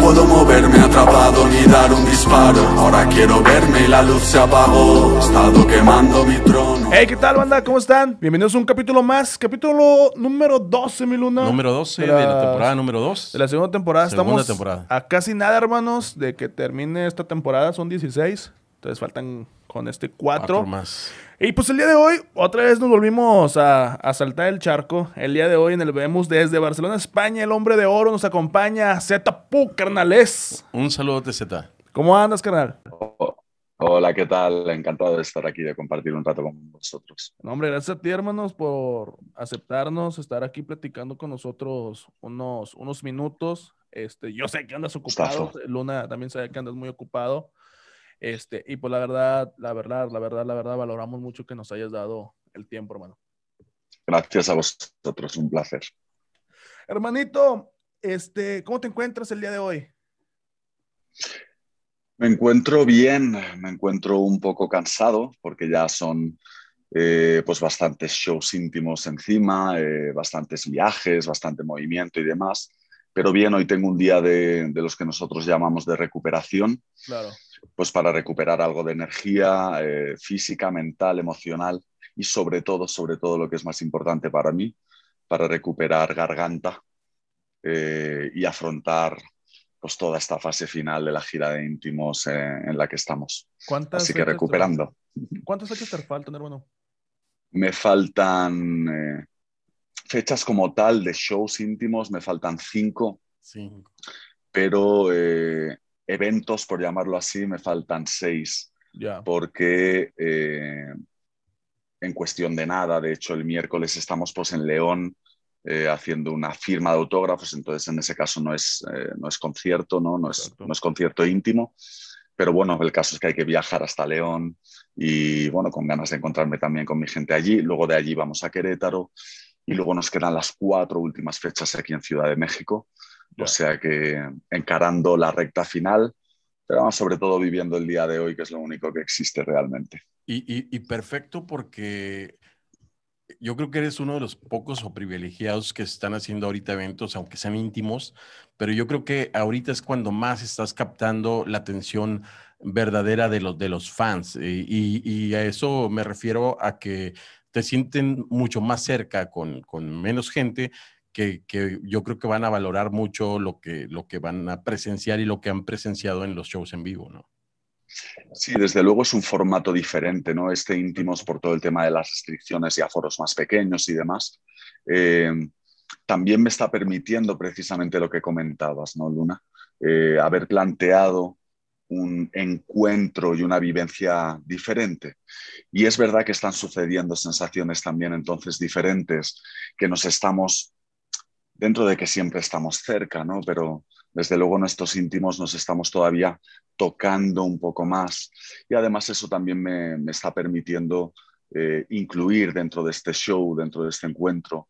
puedo moverme atrapado ni dar un disparo Ahora quiero verme y la luz se apagó He estado quemando mi trono Hey, ¿qué tal, banda? ¿Cómo están? Bienvenidos a un capítulo más, capítulo número 12, mi luna. Número 12 De de la, la- temporada número 2. De la segunda temporada. Segunda Estamos temporada. a casi nada, hermanos, de que termine esta temporada. Son 16. Entonces faltan con este 4. más. Y pues el día de hoy, otra vez nos volvimos a, a saltar el charco. El día de hoy en el Vemos desde Barcelona, España, el hombre de oro nos acompaña, Z Pu, carnales. Un saludo TZ. ¿Cómo andas, carnal? Oh, Hola, ¿qué tal? Encantado de estar aquí, de compartir un rato con vosotros. No, hombre, gracias a ti, hermanos, por aceptarnos, estar aquí platicando con nosotros unos, unos minutos. Este, yo sé que andas ocupado. Luna también sabe que andas muy ocupado. Este, y pues la verdad, la verdad, la verdad, la verdad, valoramos mucho que nos hayas dado el tiempo, hermano. Gracias a vosotros, un placer. Hermanito, este, ¿cómo te encuentras el día de hoy? Me encuentro bien, me encuentro un poco cansado porque ya son eh, pues bastantes shows íntimos encima, eh, bastantes viajes, bastante movimiento y demás. Pero bien, hoy tengo un día de, de los que nosotros llamamos de recuperación, Claro. Pues para recuperar algo de energía eh, física, mental, emocional y sobre todo, sobre todo lo que es más importante para mí, para recuperar garganta eh, y afrontar pues toda esta fase final de la gira de íntimos eh, en la que estamos. ¿Cuántas Así que fechas te- recuperando. ¿Cuántas fechas te faltan, hermano? Me faltan fechas como tal de shows íntimos, me faltan cinco, Cinco. pero eventos, por llamarlo así, me faltan seis. Ya. porque eh, en cuestión de nada, de hecho el miércoles estamos pues en León eh, haciendo una firma de autógrafos, entonces en ese caso no es, eh, no es concierto, ¿no? No, es, no es concierto íntimo, pero bueno, el caso es que hay que viajar hasta León y bueno, con ganas de encontrarme también con mi gente allí, luego de allí vamos a Querétaro y luego nos quedan las cuatro últimas fechas aquí en Ciudad de México, Ya. o sea que encarando la recta final, pero vamos sobre todo viviendo el día de hoy, que es lo único que existe realmente. Y, y- y perfecto porque yo creo que eres uno de los pocos o privilegiados que están haciendo ahorita eventos, aunque sean íntimos, pero yo creo que ahorita es cuando más estás captando la atención verdadera de los, de los fans. Y, y- y a eso me refiero a que te sienten mucho más cerca con, con menos gente. Que, que yo creo que van a valorar mucho lo que, lo que van a presenciar y lo que han presenciado en los shows en vivo, ¿no? Sí, desde luego es un formato diferente, ¿no? Este íntimos por todo el tema de las restricciones y aforos más pequeños y demás. Eh, también me está permitiendo precisamente lo que comentabas, ¿no, Luna? Eh, haber planteado un encuentro y una vivencia diferente. Y es verdad que están sucediendo sensaciones también entonces diferentes, que nos estamos, dentro de que siempre estamos cerca, ¿no? Pero desde luego nuestros íntimos nos estamos todavía tocando un poco más. Y además eso también me, me está permitiendo eh, incluir dentro de este show, dentro de este encuentro,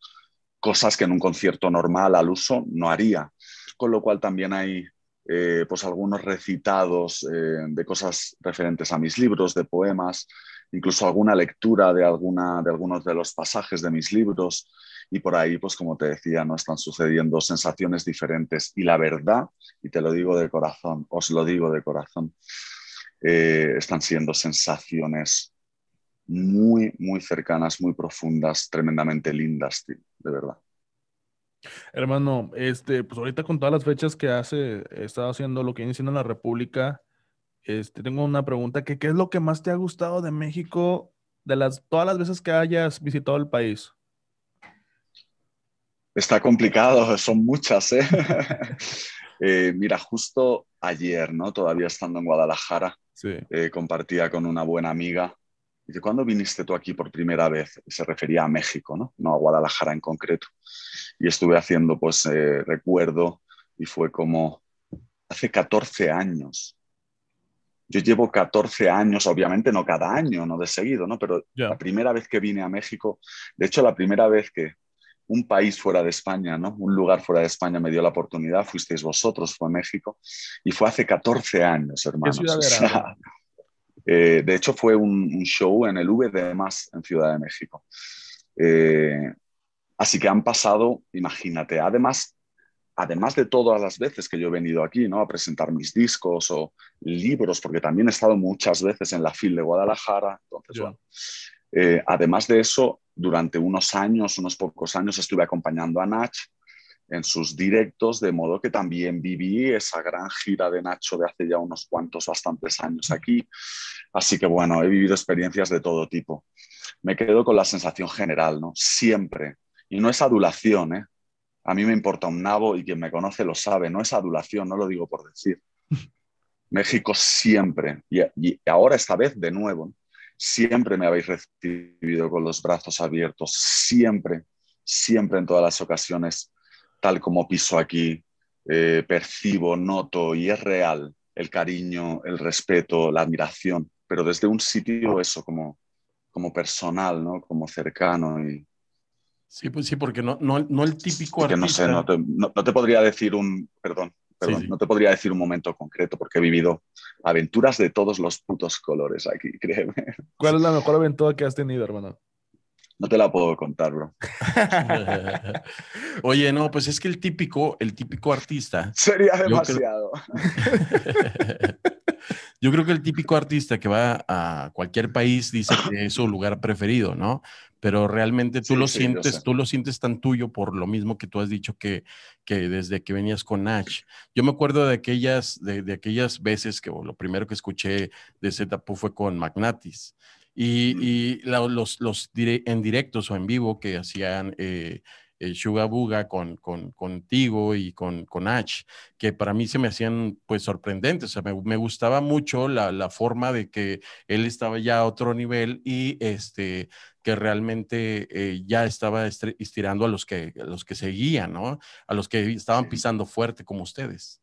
cosas que en un concierto normal al uso no haría. Con lo cual también hay eh, pues algunos recitados eh, de cosas referentes a mis libros, de poemas, incluso alguna lectura de, alguna, de algunos de los pasajes de mis libros. Y por ahí, pues como te decía, no están sucediendo sensaciones diferentes. Y la verdad, y te lo digo de corazón, os lo digo de corazón, eh, están siendo sensaciones muy, muy cercanas, muy profundas, tremendamente lindas, tío, de verdad. Hermano, este, pues ahorita con todas las fechas que hace, he estado haciendo lo que viene siendo en la República, este, tengo una pregunta, que ¿qué es lo que más te ha gustado de México de las, todas las veces que hayas visitado el país? Está complicado, son muchas, ¿eh? Eh, mira, justo ayer, ¿no? Todavía estando en Guadalajara, Sí. eh, compartía con una buena amiga. Dice, ¿cuándo viniste tú aquí por primera vez? Se refería a México, ¿no? No a Guadalajara en concreto. Y estuve haciendo, pues, eh, recuerdo y fue como hace 14 años. Yo llevo 14 años, obviamente no cada año, no de seguido, ¿no? Pero la primera vez que vine a México, de hecho, la primera vez que un país fuera de España, ¿no? Un lugar fuera de España me dio la oportunidad, fuisteis vosotros, fue México, y fue hace 14 años, hermanos. O sea, eh, de hecho, fue un, un show en el VD más en Ciudad de México. Eh, así que han pasado, imagínate, además además de todas las veces que yo he venido aquí ¿no? a presentar mis discos o libros, porque también he estado muchas veces en la FIL de Guadalajara, entonces, eh, además de eso, durante unos años, unos pocos años, estuve acompañando a Nach en sus directos, de modo que también viví esa gran gira de Nacho de hace ya unos cuantos, bastantes años aquí. Así que bueno, he vivido experiencias de todo tipo. Me quedo con la sensación general, ¿no? Siempre. Y no es adulación, ¿eh? A mí me importa un nabo y quien me conoce lo sabe, no es adulación, no lo digo por decir. México siempre, y, y ahora esta vez de nuevo, siempre me habéis recibido con los brazos abiertos, siempre, siempre en todas las ocasiones, tal como piso aquí, eh, percibo, noto y es real el cariño, el respeto, la admiración, pero desde un sitio eso como, como personal, ¿no? como cercano. Y, sí, pues sí, porque no, no, no el típico artista. No sé, no te, no te podría decir un, perdón, no te podría decir un momento concreto porque he vivido aventuras de todos los putos colores aquí, créeme. ¿Cuál es la mejor aventura que has tenido, hermano? No te la puedo contar, bro. Oye, no, pues es que el típico, el típico artista. Sería demasiado. Yo creo que el típico artista que va a cualquier país dice que es su lugar preferido, ¿no? Pero realmente tú lo sientes, tú lo sientes tan tuyo por lo mismo que tú has dicho que, que desde que venías con Nach. Yo me acuerdo de aquellas, de, aquellas veces que lo primero que escuché de Zetapu fue con Magnatis. Y, los, los en directos o en vivo que hacían eh, el Suga con, con, contigo y con, con H, que para mí se me hacían pues sorprendentes. O sea, me, gustaba mucho la, la, forma de que él estaba ya a otro nivel y este que realmente eh, ya estaba estirando a los que, a los que seguían, ¿no? A los que estaban pisando fuerte como ustedes.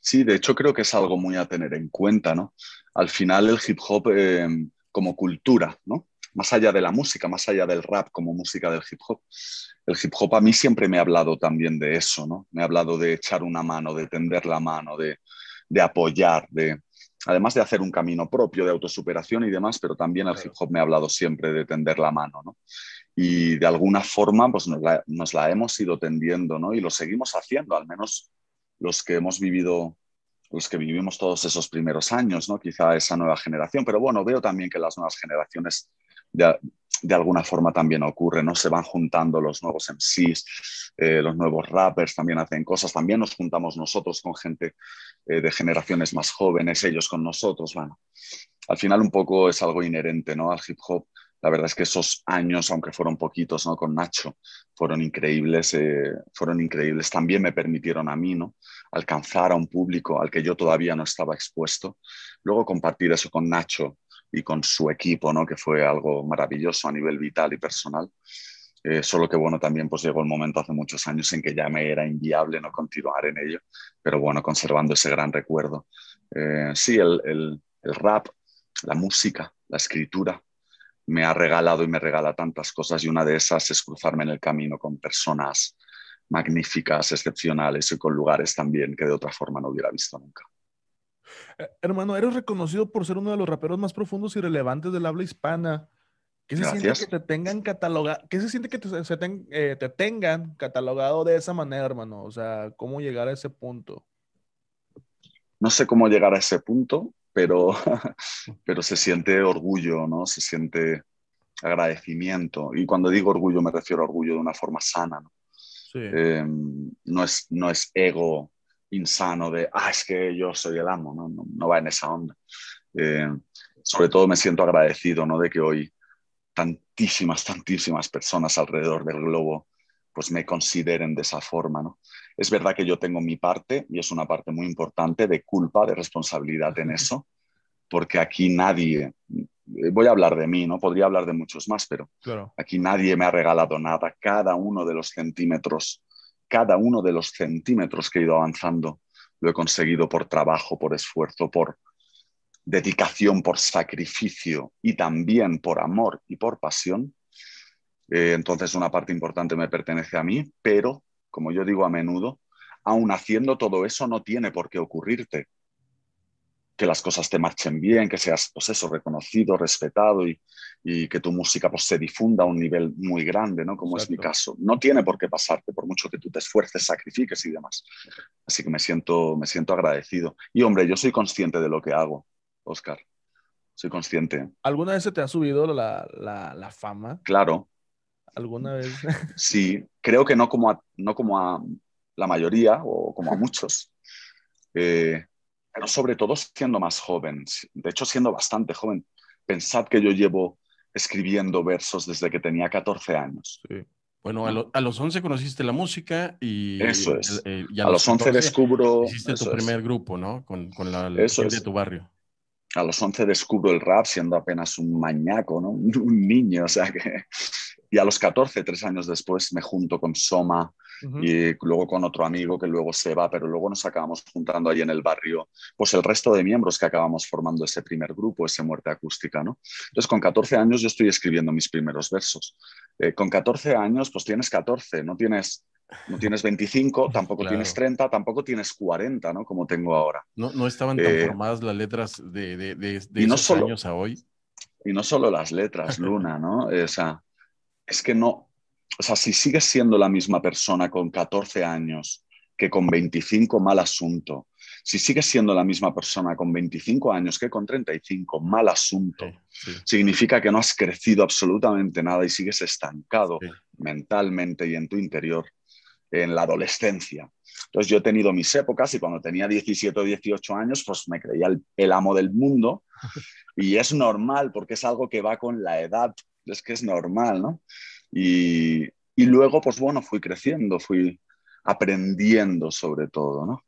Sí, de hecho creo que es algo muy a tener en cuenta, ¿no? Al final el hip hop eh, como cultura, ¿no? Más allá de la música, más allá del rap como música del hip hop, el hip hop a mí siempre me ha hablado también de eso, ¿no? Me ha hablado de echar una mano, de tender la mano, de, apoyar, de, además de hacer un camino propio de autosuperación y demás, pero también el hip hop me ha hablado siempre de tender la mano, ¿no? Y de alguna forma, pues nos la, nos la hemos ido tendiendo, ¿no? Y lo seguimos haciendo, al menos los que hemos vivido, los que vivimos todos esos primeros años, ¿no? Quizá esa nueva generación, pero bueno, veo también que las nuevas generaciones ya de alguna forma también ocurre, ¿no? Se van juntando los nuevos MCs, eh, los nuevos rappers también hacen cosas, también nos juntamos nosotros con gente eh, de generaciones más jóvenes, ellos con nosotros, bueno, al final un poco es algo inherente, ¿no? Al hip hop. La verdad es que esos años, aunque fueron poquitos, ¿no? Con Nacho, fueron increíbles, eh, fueron increíbles. También me permitieron a mí, ¿no? Alcanzar a un público al que yo todavía no estaba expuesto. Luego compartir eso con Nacho, y con su equipo, ¿no? que fue algo maravilloso a nivel vital y personal. Eh, solo que bueno, también pues llegó el momento hace muchos años en que ya me era inviable no continuar en ello, pero bueno, conservando ese gran recuerdo. Eh, sí, el, el, el, rap, la música, la escritura, me ha regalado y me regala tantas cosas y una de esas es cruzarme en el camino con personas magníficas, excepcionales y con lugares también que de otra forma no hubiera visto nunca. Eh, hermano, eres reconocido por ser uno de los raperos más profundos y relevantes del habla hispana. ¿Qué se siente que te tengan catalogado? ¿Qué se siente que te, eh, te, tengan catalogado de esa manera, hermano? O sea, ¿cómo llegar a ese punto? No sé cómo llegar a ese punto, pero, pero se siente orgullo, ¿no? Se siente agradecimiento. Y cuando digo orgullo me refiero a orgullo de una forma sana, ¿no? Sí. Em, no, es, no es ego insano de, ah, es que yo soy el amo, no, no, va en esa onda. Eh, sobre todo me siento agradecido ¿no? de que hoy tantísimas, tantísimas personas alrededor del globo pues me consideren de esa forma. ¿no? Es verdad que yo tengo mi parte, y es una parte muy importante, de culpa, de responsabilidad en eso, porque aquí nadie, voy a hablar de mí, ¿no? Podría hablar de muchos más, pero aquí nadie me ha regalado nada. Cada uno de los centímetros cada uno de los centímetros que he ido avanzando lo he conseguido por trabajo, por esfuerzo, por dedicación, por sacrificio y también por amor y por pasión. Eh, entonces una parte importante me pertenece a mí, pero como yo digo a menudo, aun haciendo todo eso no tiene por qué ocurrirte. que las cosas te marchen bien, que seas, pues eso, reconocido, respetado y, y que tu música pues, se difunda a un nivel muy grande, ¿no? Como es mi caso. No tiene por qué pasarte, por mucho que tú te esfuerces, sacrifiques y demás. Así que me siento, me siento agradecido. Y hombre, yo soy consciente de lo que hago, Oscar. Soy consciente. ¿Alguna vez se te ha subido la, la, la fama? Claro. ¿Alguna vez? sí, creo que no como a, no como a la mayoría o como a muchos. Eh, pero sobre todo siendo más joven, de hecho siendo bastante joven. Pensad que yo llevo escribiendo versos desde que tenía 14 años. Bueno, a, los 11 conociste la música y... Eso es. Eh, a, los 11 descubro... Hiciste tu primer grupo, ¿no? Con, con la, gente de tu barrio. A los 11 descubro el rap siendo apenas un mañaco, ¿no? Un niño, o sea que... Y a los 14, tres años después, me junto con Soma, y luego con otro amigo que luego se va, pero luego nos acabamos juntando ahí en el barrio, pues el resto de miembros que acabamos formando ese primer grupo, ese Muerte Acústica, ¿no? Entonces, con 14 años yo estoy escribiendo mis primeros versos. Eh, con 14 años, pues tienes 14, no tienes... No tienes 25, tampoco tienes 30, tampoco tienes 40, ¿no? Como tengo ahora. No, no estaban tan eh, formadas las letras de, de, de, esos años a hoy. Y no solo las letras, Luna, ¿no? O sea, es que no, o sea, si sigues siendo la misma persona con 14 años que con 25, mal asunto. Si sigues siendo la misma persona con 25 años que con 35, mal asunto. Significa que no has crecido absolutamente nada y sigues estancado mentalmente y en tu interior en la adolescencia. Entonces yo he tenido mis épocas y cuando tenía 17 o 18 años, pues me creía el, el amo del mundo y es normal porque es algo que va con la edad, es que es normal, ¿no? Y, luego, pues bueno, fui creciendo, fui aprendiendo sobre todo, ¿no?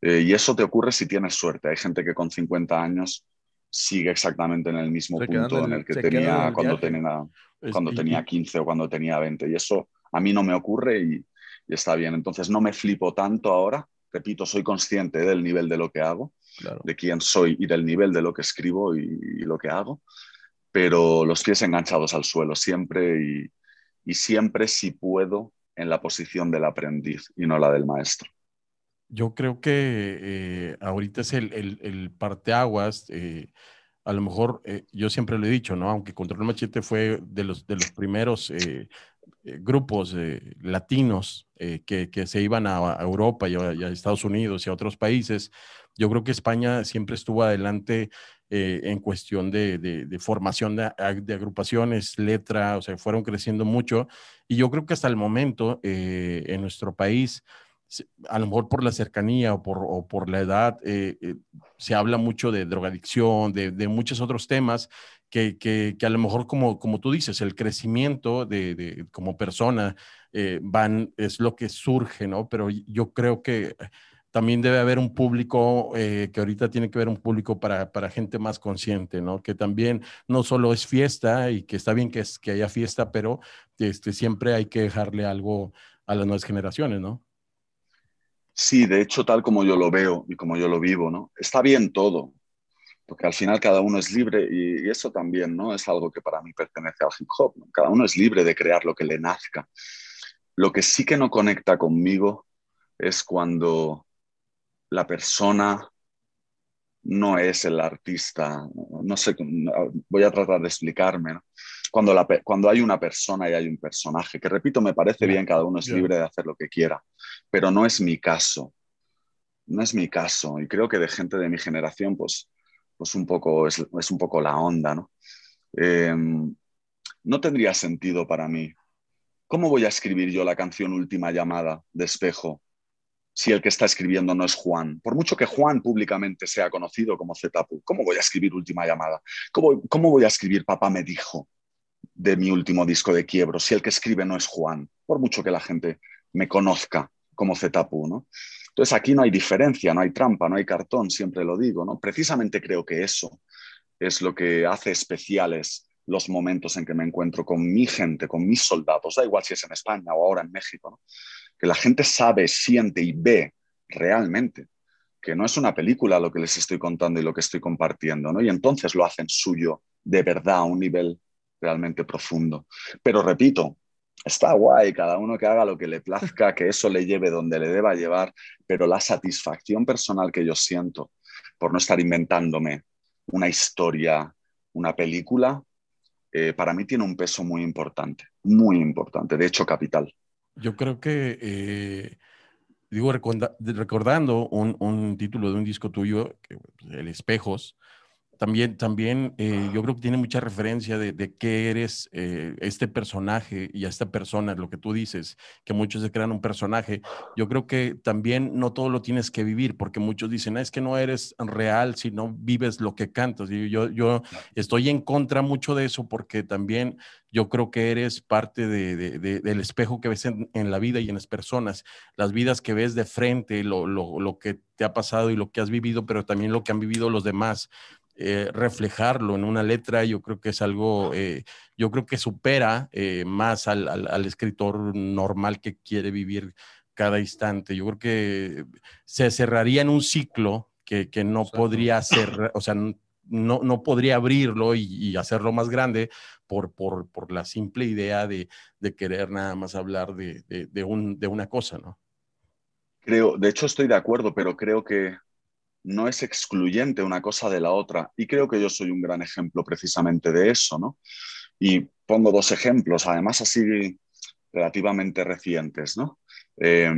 Eh, y eso te ocurre si tienes suerte. Hay gente que con 50 años sigue exactamente en el mismo punto en el, que tenía cuando, tenía cuando tenía 15 o cuando tenía 20. Y eso a mí no me ocurre y, está bien. Entonces no me flipo tanto ahora. Repito, soy consciente del nivel de lo que hago, de quién soy y del nivel de lo que escribo y, y, lo que hago, pero los pies enganchados al suelo siempre y, y siempre si puedo en la posición del aprendiz y no la del maestro. Yo creo que eh, ahorita es el, el, el parteaguas. Eh, a lo mejor, eh, yo siempre lo he dicho, ¿no? Aunque Control Machete fue de los, de los primeros grupos latinos que, que, se iban a, Europa y a, y a, Estados Unidos y a otros países, yo creo que España siempre estuvo adelante eh, en cuestión de, formación de, agrupaciones, letra, o sea, fueron creciendo mucho. Y yo creo que hasta el momento eh, en nuestro país, a lo mejor por la cercanía o por, por la edad, eh, se habla mucho de drogadicción, de, muchos otros temas que, que, a lo mejor, como, como tú dices, el crecimiento de, como persona van, es lo que surge, ¿no? Pero yo creo que también debe haber un público eh, que ahorita tiene que haber un público para, para, gente más consciente, ¿no? Que también no solo es fiesta y que está bien que, es, que haya fiesta, pero este, siempre hay que dejarle algo a las nuevas generaciones, ¿no? Sí, de hecho, tal como yo lo veo y como yo lo vivo, ¿no? Está bien todo, porque al final cada uno es libre y, eso también, ¿no? Es algo que para mí pertenece al hip hop, Cada uno es libre de crear lo que le nazca. Lo que sí que no conecta conmigo es cuando la persona no es el artista. No sé, voy a tratar de explicarme. Cuando, la, cuando hay una persona y hay un personaje, que repito, me parece bien, cada uno es libre de hacer lo que quiera, pero no es mi caso. No es mi caso. Y creo que de gente de mi generación, pues, un poco, es, un poco la onda, ¿no? Em, no tendría sentido para mí. ¿Cómo voy a escribir yo la canción Última Llamada de Espejo si el que está escribiendo no es Juan. Por mucho que Juan públicamente sea conocido como Zetapu, ¿cómo voy a escribir Última Llamada? ¿Cómo, ¿Cómo, voy a escribir Papá me dijo de mi último disco de quiebro si el que escribe no es Juan? Por mucho que la gente me conozca como Zetapu, ¿no? Entonces aquí no hay diferencia, no hay trampa, no hay cartón, siempre lo digo, ¿no? Precisamente creo que eso es lo que hace especiales los momentos en que me encuentro con mi gente, con mis soldados, da igual si es en España o ahora en México, que la gente sabe, siente y ve realmente, que no es una película lo que les estoy contando y lo que estoy compartiendo, ¿no? Y entonces lo hacen suyo de verdad a un nivel realmente profundo. Pero repito, está guay, cada uno que haga lo que le plazca, que eso le lleve donde le deba llevar, pero la satisfacción personal que yo siento por no estar inventándome una historia, una película, eh, para mí tiene un peso muy importante, muy importante, de hecho capital. Yo creo que, eh, digo, recordando un, un, título de un disco tuyo, El Espejos, también, también eh, yo creo que tiene mucha referencia de, de qué eres eh, este personaje y a esta persona, lo que tú dices, que muchos se crean un personaje. Yo creo que también no todo lo tienes que vivir, porque muchos dicen, ah, es que no eres real si no vives lo que cantas. Y yo, yo estoy en contra mucho de eso, porque también yo creo que eres parte de, de, del espejo que ves en, en, la vida y en las personas, las vidas que ves de frente, lo, lo, lo que te ha pasado y lo que has vivido, pero también lo que han vivido los demás. Eh, reflejarlo en una letra, yo creo que es algo, eh, yo creo que supera eh, más al, al, al, escritor normal que quiere vivir cada instante. Yo creo que se cerraría en un ciclo que, que no Exacto. podría ser, o sea, no, no podría abrirlo y, y, hacerlo más grande por, por, por la simple idea de, de, querer nada más hablar de, de, de, un, de una cosa, ¿no? Creo, de hecho estoy de acuerdo, pero creo que no es excluyente una cosa de la otra. Y creo que yo soy un gran ejemplo precisamente de eso, ¿no? Y pongo dos ejemplos, además así relativamente recientes, ¿no? Eh,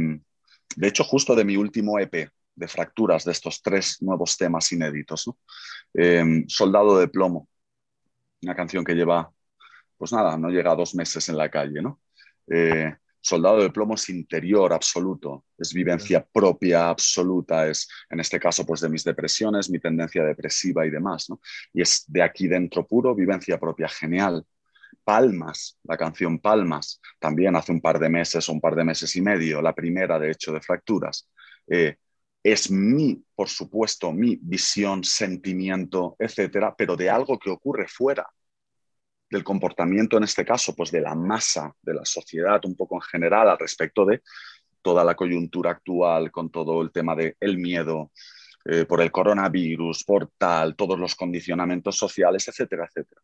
de hecho, justo de mi último EP de fracturas, de estos tres nuevos temas inéditos, ¿no? eh, Soldado de Plomo, una canción que lleva, pues nada, no llega a dos meses en la calle, ¿no? Eh, soldado de plomo es interior absoluto, es vivencia propia absoluta, es en este caso pues de mis depresiones, mi tendencia depresiva y demás, ¿no? Y es de aquí dentro puro, vivencia propia, genial. Palmas, la canción Palmas, también hace un par de meses o un par de meses y medio, la primera de hecho de Fracturas. Eh, es mi, por supuesto, mi visión, sentimiento, etcétera, pero de algo que ocurre fuera, del comportamiento, en este caso, pues de la masa de la sociedad un poco en general al respecto de toda la coyuntura actual con todo el tema del el miedo eh, por el coronavirus, por tal, todos los condicionamientos sociales, etcétera, etcétera.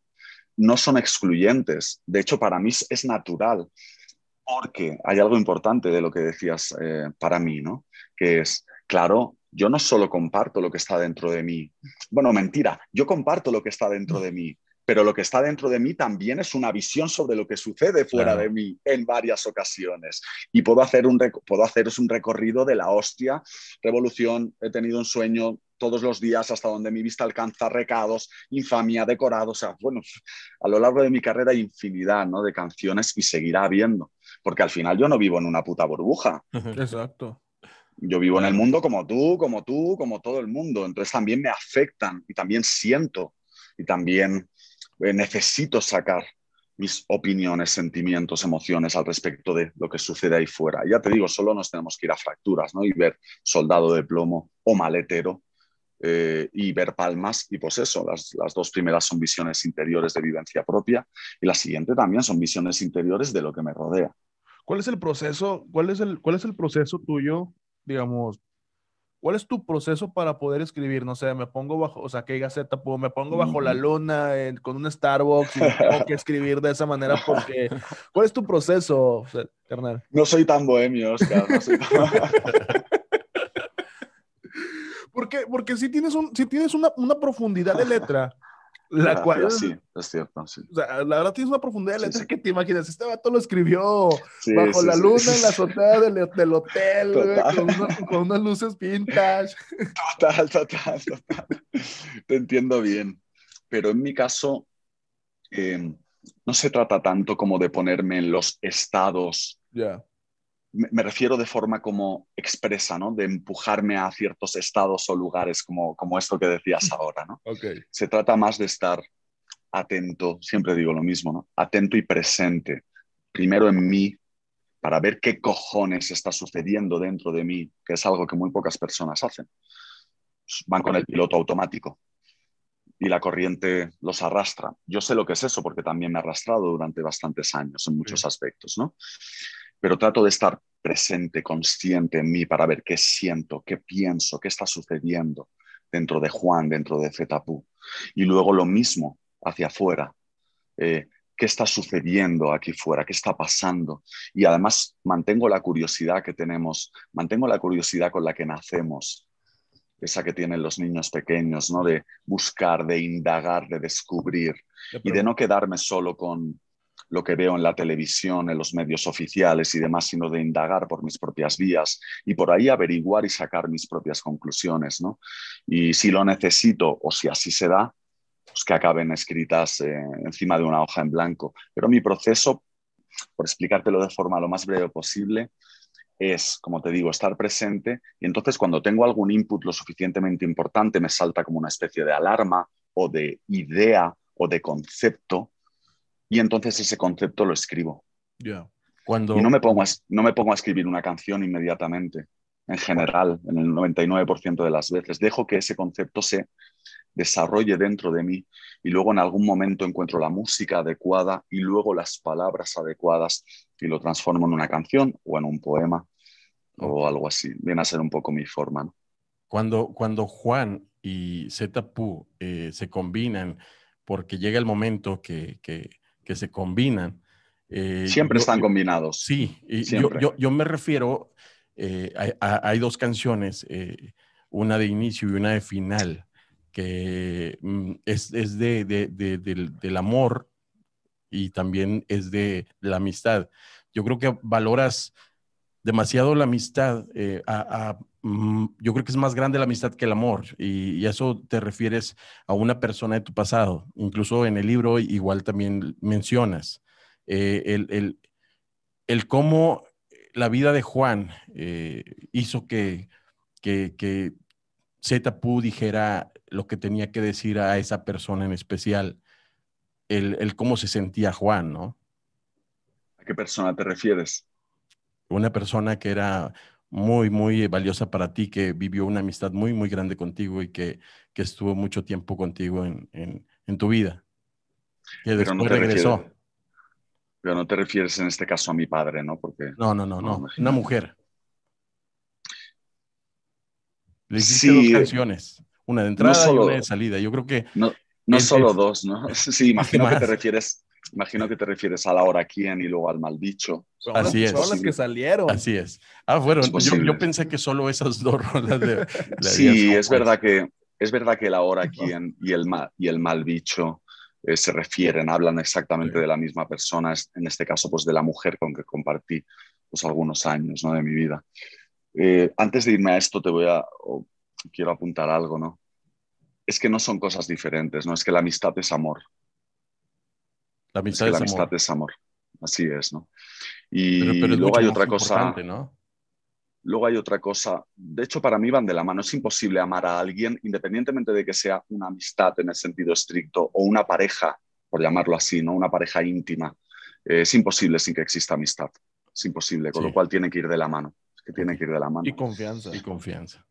No son excluyentes. De hecho, para mí es natural, porque hay algo importante de lo que decías eh, para mí, ¿no? Que es, claro, yo no solo comparto lo que está dentro de mí. Bueno, mentira, yo comparto lo que está dentro de mí pero lo que está dentro de mí también es una visión sobre lo que sucede fuera claro. de mí en varias ocasiones. Y puedo, hacer un, puedo haceros un recorrido de la hostia, revolución, he tenido un sueño todos los días hasta donde mi vista alcanza recados, infamia, decorado, o sea, bueno, a lo largo de mi carrera hay infinidad ¿no? de canciones y seguirá habiendo, porque al final yo no vivo en una puta burbuja. Exacto. Yo vivo en el mundo como tú, como tú, como todo el mundo, entonces también me afectan y también siento y también eh, necesito sacar mis opiniones, sentimientos, emociones al respecto de lo que sucede ahí fuera. Ya te digo, solo nos tenemos que ir a fracturas ¿no? y ver soldado de plomo o maletero eh, y ver palmas. Y pues eso, las, las, dos primeras son visiones interiores de vivencia propia y la siguiente también son visiones interiores de lo que me rodea. ¿Cuál es el proceso, cuál es el, cuál es el proceso tuyo, digamos, ¿Cuál es tu proceso para poder escribir? No sé, me pongo bajo, o sea, ¿qué gaceta puedo? Me pongo bajo la luna en, con un Starbucks y tengo que escribir de esa manera porque... ¿Cuál es tu proceso, carnal? No soy tan bohemio, Oscar. No soy tan... porque, porque si tienes, un, si tienes una, una profundidad de letra la Gracias, cual, sí, es cierto, sí. O sea, la verdad tienes una profundidad de letra sí. que te imaginas. Este vato lo escribió Sí, bajo sí, la sí. luna en la azotea del, del hotel, güey, con, una- con unas luces vintage. Total, total, total. Te entiendo bien. Pero en mi caso, eh, no se trata tanto como de ponerme en los estados Ya. Me, refiero de forma como expresa, ¿no? De empujarme a ciertos estados o lugares como, como esto que decías ahora, ¿no? Se trata más de estar atento, siempre digo lo mismo, ¿no? Atento y presente, primero en mí, para ver qué cojones está sucediendo dentro de mí, que es algo que muy pocas personas hacen. Van con el piloto automático y la corriente los arrastra. Yo sé lo que es eso porque también me ha arrastrado durante bastantes años en muchos Sí. aspectos, ¿no? Pero trato de estar presente, consciente en mí para ver qué siento, qué pienso, qué está sucediendo dentro de Juan, dentro de Zetapu. Y luego lo mismo hacia afuera. Eh, ¿Qué está sucediendo aquí fuera? ¿Qué está pasando? Y además mantengo la curiosidad que tenemos, mantengo la curiosidad con la que nacemos esa que tienen los niños pequeños, ¿no? De buscar, de indagar, de descubrir y de no quedarme solo con lo que veo en la televisión, en los medios oficiales y demás, sino de indagar por mis propias vías y por ahí averiguar y sacar mis propias conclusiones, ¿no? Y si lo necesito o si así se da, pues que acaben escritas eh, encima de una hoja en blanco. Pero mi proceso, por explicártelo de forma lo más breve posible, es, como te digo, estar presente y entonces cuando tengo algún input lo suficientemente importante me salta como una especie de alarma o de idea o de concepto y entonces ese concepto lo escribo. Cuando... Y no me, pongo a, no me pongo a escribir una canción inmediatamente, en general, en el 99% de las veces. Dejo que ese concepto se desarrolle dentro de mí y luego en algún momento encuentro la música adecuada y luego las palabras adecuadas y lo transformo en una canción o en un poema o algo así. Viene a ser un poco mi forma. Cuando, cuando Juan y Zeta eh, se combinan, porque llega el momento que, que, que se combinan. Eh, Siempre están combinados. Sí, y yo, yo, yo, me refiero, eh, hay dos canciones, una de inicio y una de final que mm, es, es de, de, del, del, amor y también es de, la amistad. Yo creo que valoras demasiado la amistad. Eh, a, yo creo que es más grande la amistad que el amor y, y, eso te refieres a una persona de tu pasado. Incluso en el libro igual también mencionas eh, el, el, el, cómo la vida de Juan eh, hizo que, que, que dijera lo que tenía que decir a esa persona en especial, el, cómo se sentía Juan, ¿no? ¿A qué persona te refieres? Una persona que era muy, muy valiosa para ti, que vivió una amistad muy, muy grande contigo y que, que estuvo mucho tiempo contigo en, en, tu vida. Que después no regresó. pero no te refieres en este caso a mi padre, ¿no? Porque, no, no, no, no. Una mujer. Le hiciste dos canciones, una de entrada y una de salida. Yo creo que... No, no solo dos, ¿no? Sí, imagino que te refieres... Imagino que te refieres a la hora quién y luego al mal bicho. Así es. Son las que salieron. Así es. Ah, bueno, yo, yo, pensé que solo esas dos rolas de... sí, es verdad que es verdad que la hora quién y el mal, y el mal bicho eh, se refieren, hablan exactamente de la misma persona, en este caso pues de la mujer con que compartí pues algunos años ¿no? de mi vida. Eh, antes de irme a esto, te voy a, quiero apuntar algo, ¿no? Es que no son cosas diferentes, ¿no? Es que la amistad es amor. La amistad es, la amistad es amor. Así es, ¿no? Y luego hay otra cosa. ¿no? Luego hay otra cosa. De hecho, para mí van de la mano. Es imposible amar a alguien, independientemente de que sea una amistad en el sentido estricto o una pareja, por llamarlo así, ¿no? Una pareja íntima. Eh, es imposible sin que exista amistad. Es imposible, con lo cual tiene que ir de la mano que tiene que ir de la mano. Y confianza. Y confianza.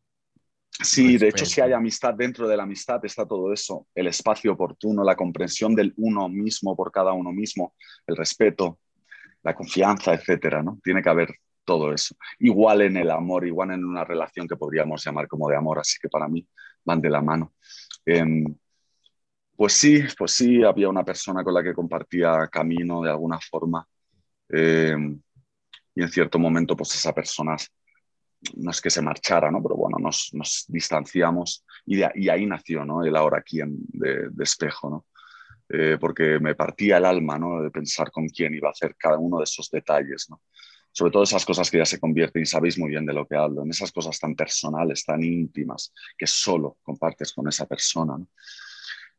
Sí, de hecho, si hay amistad dentro de la amistad, está todo eso, el espacio oportuno, la comprensión del uno mismo por cada uno mismo, el respeto, la confianza, etcétera, ¿no? Tiene que haber todo eso. Igual en el amor, igual en una relación que podríamos llamar como de amor, así que para mí van de la mano. Em, pues sí, pues sí, había una persona con la que compartía camino de alguna forma. Em, y en cierto momento pues esa persona no es que se marchara, ¿no? pero nos, distanciamos y, y, ahí nació el ahora quién de, de espejo. Eh, porque me partía el alma ¿no? de pensar con quién iba a hacer cada uno de esos detalles. Sobre todo esas cosas que ya se convierten, y sabéis muy bien de lo que hablo, en esas cosas tan personales, tan íntimas, que solo compartes con esa persona.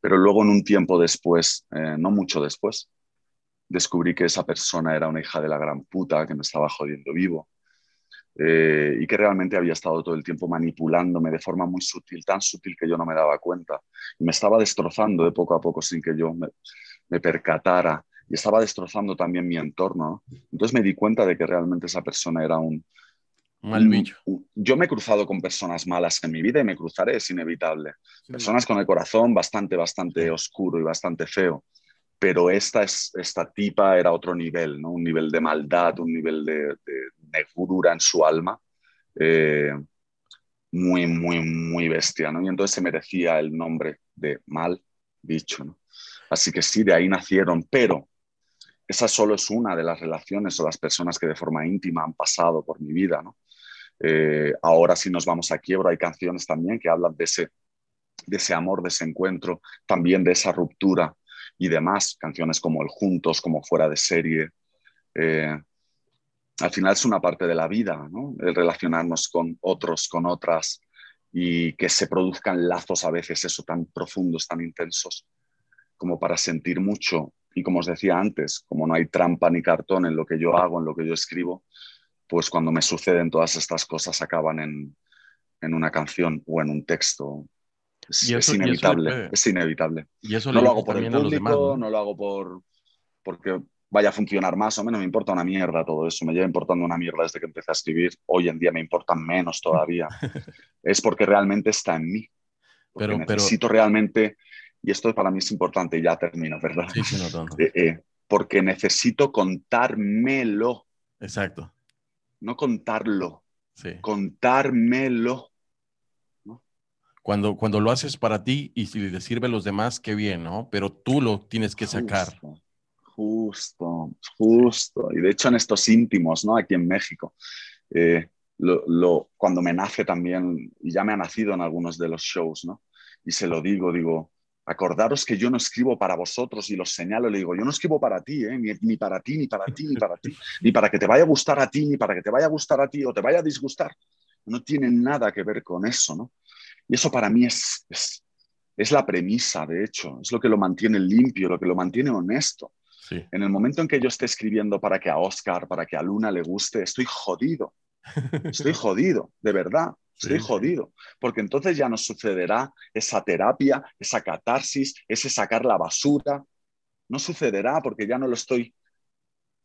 Pero luego en un tiempo después, eh, no mucho después, descubrí que esa persona era una hija de la gran puta que me estaba jodiendo vivo eh, y que realmente había estado todo el tiempo manipulándome de forma muy sutil, tan sutil que yo no me daba cuenta. Y me estaba destrozando de poco a poco sin que yo me, percatara y estaba destrozando también mi entorno. Entonces me di cuenta de que realmente esa persona era un... Mal bicho. yo me he cruzado con personas malas en mi vida y me cruzaré, es inevitable. Personas con el corazón bastante, bastante oscuro y bastante feo pero esta, es, esta tipa era otro nivel, ¿no? un nivel de maldad, un nivel de, de en su alma, eh, muy, muy, muy bestia, ¿no? y entonces se merecía el nombre de mal bicho. ¿no? Así que sí, de ahí nacieron, pero esa solo es una de las relaciones o las personas que de forma íntima han pasado por mi vida. ¿no? Eh, ahora si nos vamos a quiebra hay canciones también que hablan de ese, de ese amor, de ese encuentro, también de esa ruptura y demás. Canciones como El Juntos, como Fuera de Serie. Eh, al final es una parte de la vida. El relacionarnos con otros, con otras y que se produzcan lazos a veces, eso tan profundos, tan intensos, como para sentir mucho. Y como os decía antes, como no hay trampa ni cartón en lo que yo hago, en lo que yo escribo, pues cuando me suceden todas estas cosas acaban en, en una canción o en un texto. Es, inevitable, es inevitable. Y eso no lo hago por el público, ¿no? lo hago por porque vaya a funcionar más o menos, me importa una mierda todo eso, me lleva importando una mierda desde que empecé a escribir, hoy en día me importa menos todavía, es porque realmente está en mí, pero, necesito realmente, y esto para mí es importante, y ya termino, ¿verdad? Sí, sí, no, eh, eh, porque necesito contármelo. Exacto. No contarlo, sí. contármelo. Cuando, cuando lo haces para ti y si le sirve a los demás, qué bien, ¿no? Pero tú lo tienes que sacar. Justo, justo. Y de hecho en estos íntimos, ¿no? Aquí en México, eh, lo, cuando me nace también, y ya me ha nacido en algunos de los shows, ¿no? Y se lo digo, digo, acordaros que yo no escribo para vosotros y los señalo, le digo, yo no escribo para ti, ¿eh? ni, ni, para ti, ni para ti, ni para ti, ni para que te vaya a gustar a ti, ni para que te vaya a gustar a ti o te vaya a disgustar. No tiene nada que ver con eso, ¿no? Y eso para mí es, es, es la premisa, de hecho, es lo que lo mantiene limpio, lo que lo mantiene honesto. En el momento en que yo esté escribiendo para que a Oscar, para que a Luna le guste, estoy jodido. Estoy jodido, de verdad. Estoy jodido, porque entonces ya no sucederá esa terapia, esa catarsis, ese sacar la basura. No sucederá porque ya no lo estoy,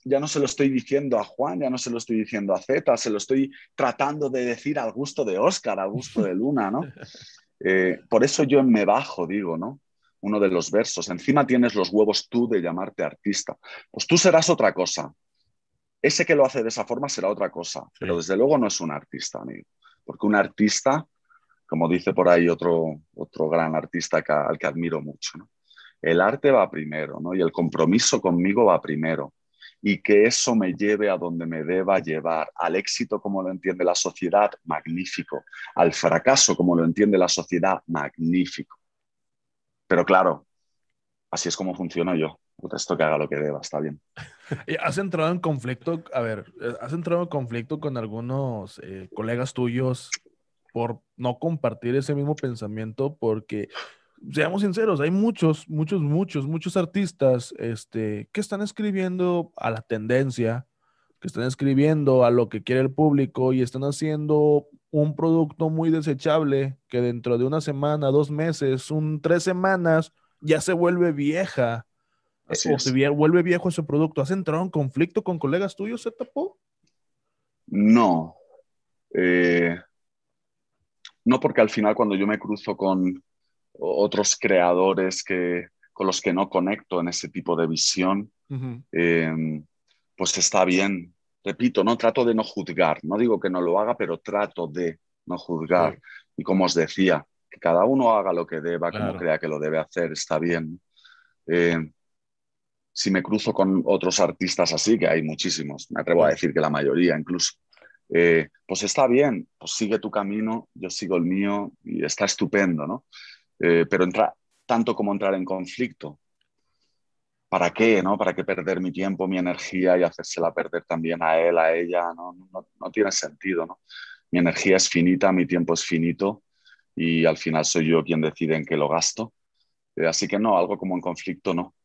ya no se lo estoy diciendo a Juan, ya no se lo estoy diciendo a Zeta, se lo estoy tratando de decir al gusto de Oscar, al gusto de Luna, ¿no? Eh, por eso yo me bajo, digo, ¿no? uno de los versos. Encima tienes los huevos tú de llamarte artista. Pues tú serás otra cosa. Ese que lo hace de esa forma será otra cosa, pero desde luego no es un artista, amigo. Porque un artista, como dice por ahí otro, otro gran artista al que admiro mucho, el arte va primero, ¿no? Y el compromiso conmigo va primero. Y que eso me lleve a donde me deba llevar, al éxito como lo entiende la sociedad, magnífico. Al fracaso como lo entiende la sociedad, magnífico. Pero claro, así es como funciono yo. Esto que haga lo que deba, está bien. ¿Has entrado en conflicto? A ver, eh, ¿has entrado en conflicto con algunos eh, colegas tuyos por no compartir ese mismo pensamiento? Porque, seamos sinceros, hay muchos, muchos, muchos, muchos artistas este, que están escribiendo a la tendencia, que están escribiendo a lo que quiere el público y están haciendo un producto muy desechable que dentro de una semana, dos meses, un tres semanas, ya se vuelve vieja. o se vuelve viejo ese producto. ¿Has entrado en conflicto con colegas tuyos, se tapó? No. Eh, no, porque al final cuando yo me cruzo con otros creadores que, con los que no conecto en ese tipo de visión, eh, pues está bien. Repito, no trato de no juzgar, no digo que no lo haga, pero trato de no juzgar. Y como os decía, que cada uno haga lo que deba, como crea que lo debe hacer, está bien. Eh, si me cruzo con otros artistas así, que hay muchísimos, me atrevo a decir que la mayoría incluso, eh, pues está bien, pues sigue tu camino, yo sigo el mío y está estupendo, ¿no? Eh, pero entra, tanto como entrar en conflicto, ¿para qué? ¿no? ¿Para qué perder mi tiempo, mi energía y hacérsela perder también a él, a ella? No, no, tiene sentido, ¿no? Mi energía es finita, mi tiempo es finito y al final soy yo quien decide en qué lo gasto. Eh, así que no, algo como en conflicto no.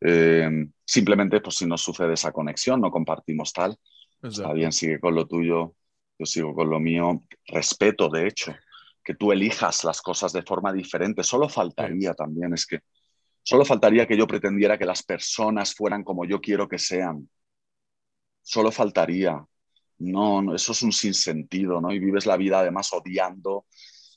Eh, simplemente, pues si no sucede esa conexión, no compartimos tal, está bien, sigue con lo tuyo, yo sigo con lo mío. Respeto, de hecho, que tú elijas las cosas de forma diferente. Solo faltaría también, es que Solo faltaría que yo pretendiera que las personas fueran como yo quiero que sean. Solo faltaría. No, eso es un sinsentido, ¿no? Y vives la vida además odiando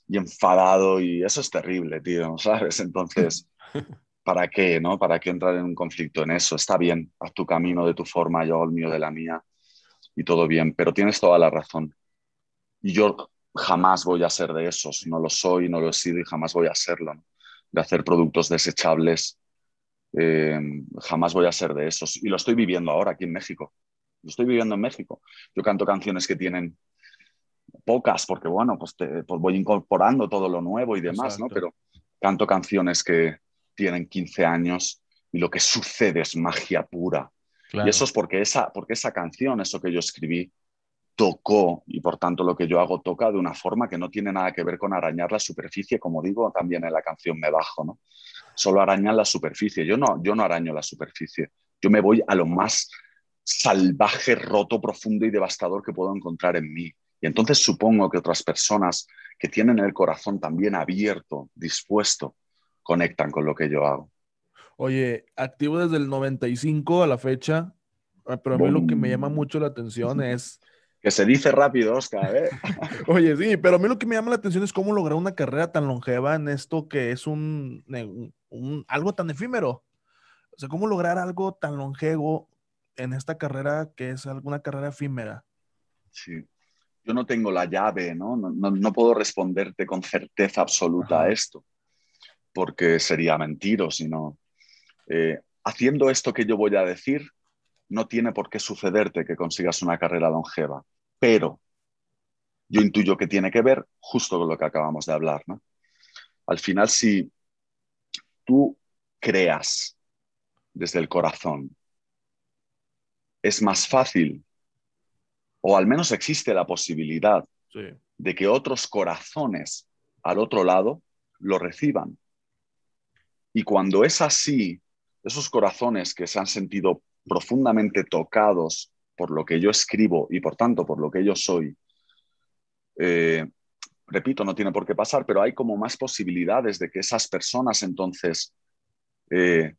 y enfadado y eso es terrible, tío, ¿sabes? Entonces, ¿para qué, no? ¿Para qué entrar en un conflicto en eso? Está bien, haz tu camino de tu forma, yo el mío de la mía y todo bien, pero tienes toda la razón. Y yo jamás voy a ser de esos, no lo soy, no lo he sido y jamás voy a serlo. ¿no? de hacer productos desechables. Eh, jamás voy a ser de esos. Y lo estoy viviendo ahora aquí en México. Lo estoy viviendo en México. Yo canto canciones que tienen pocas, porque bueno, pues, pues, voy incorporando todo lo nuevo y demás, ¿no? Pero canto canciones que tienen 15 años y lo que sucede es magia pura. Y eso es porque esa, porque esa canción, eso que yo escribí, tocó y por tanto lo que yo hago toca de una forma que no tiene nada que ver con arañar la superficie, como digo también en la canción Me Bajo, ¿no? Solo arañan la superficie. Yo no, yo no araño la superficie. Yo me voy a lo más salvaje, roto, profundo y devastador que puedo encontrar en mí. Y entonces supongo que otras personas que tienen el corazón también abierto, dispuesto, conectan con lo que yo hago. Oye, activo desde el 95 a la fecha, ah, pero a mí lo que me llama mucho la atención es... Que se dice rápido, Oscar. ¿eh? Oye, sí, pero a mí lo que me llama la atención es cómo lograr una carrera tan longeva en esto que es un, un algo tan efímero. O sea, cómo lograr algo tan longevo en esta carrera que es alguna carrera efímera. Sí yo no tengo la llave, ¿no? No, puedo responderte con certeza absoluta a esto, porque sería mentiro, sino eh, haciendo esto que yo voy a decir, no tiene por qué sucederte que consigas una carrera longeva, pero yo intuyo que tiene que ver justo con lo que acabamos de hablar, ¿no? Al final, si tú creas desde el corazón, es más fácil o al menos existe la posibilidad de que otros corazones al otro lado lo reciban. Y cuando es así, esos corazones que se han sentido profundamente tocados por lo que yo escribo y por tanto por lo que yo soy, eh, repito, no tiene por qué pasar, pero hay como más posibilidades de que esas personas entonces eh,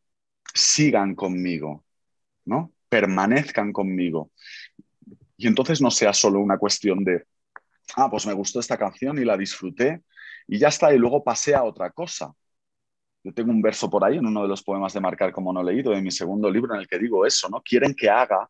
sigan conmigo, ¿no? Permanezcan conmigo y entonces no sea solo una cuestión de, ah, pues me gustó esta canción y la disfruté y ya está, y luego pasé a otra cosa. Yo tengo un verso por ahí en uno de los poemas de Marcar como no leído, en mi segundo libro, en el que digo eso, ¿no? Quieren que haga,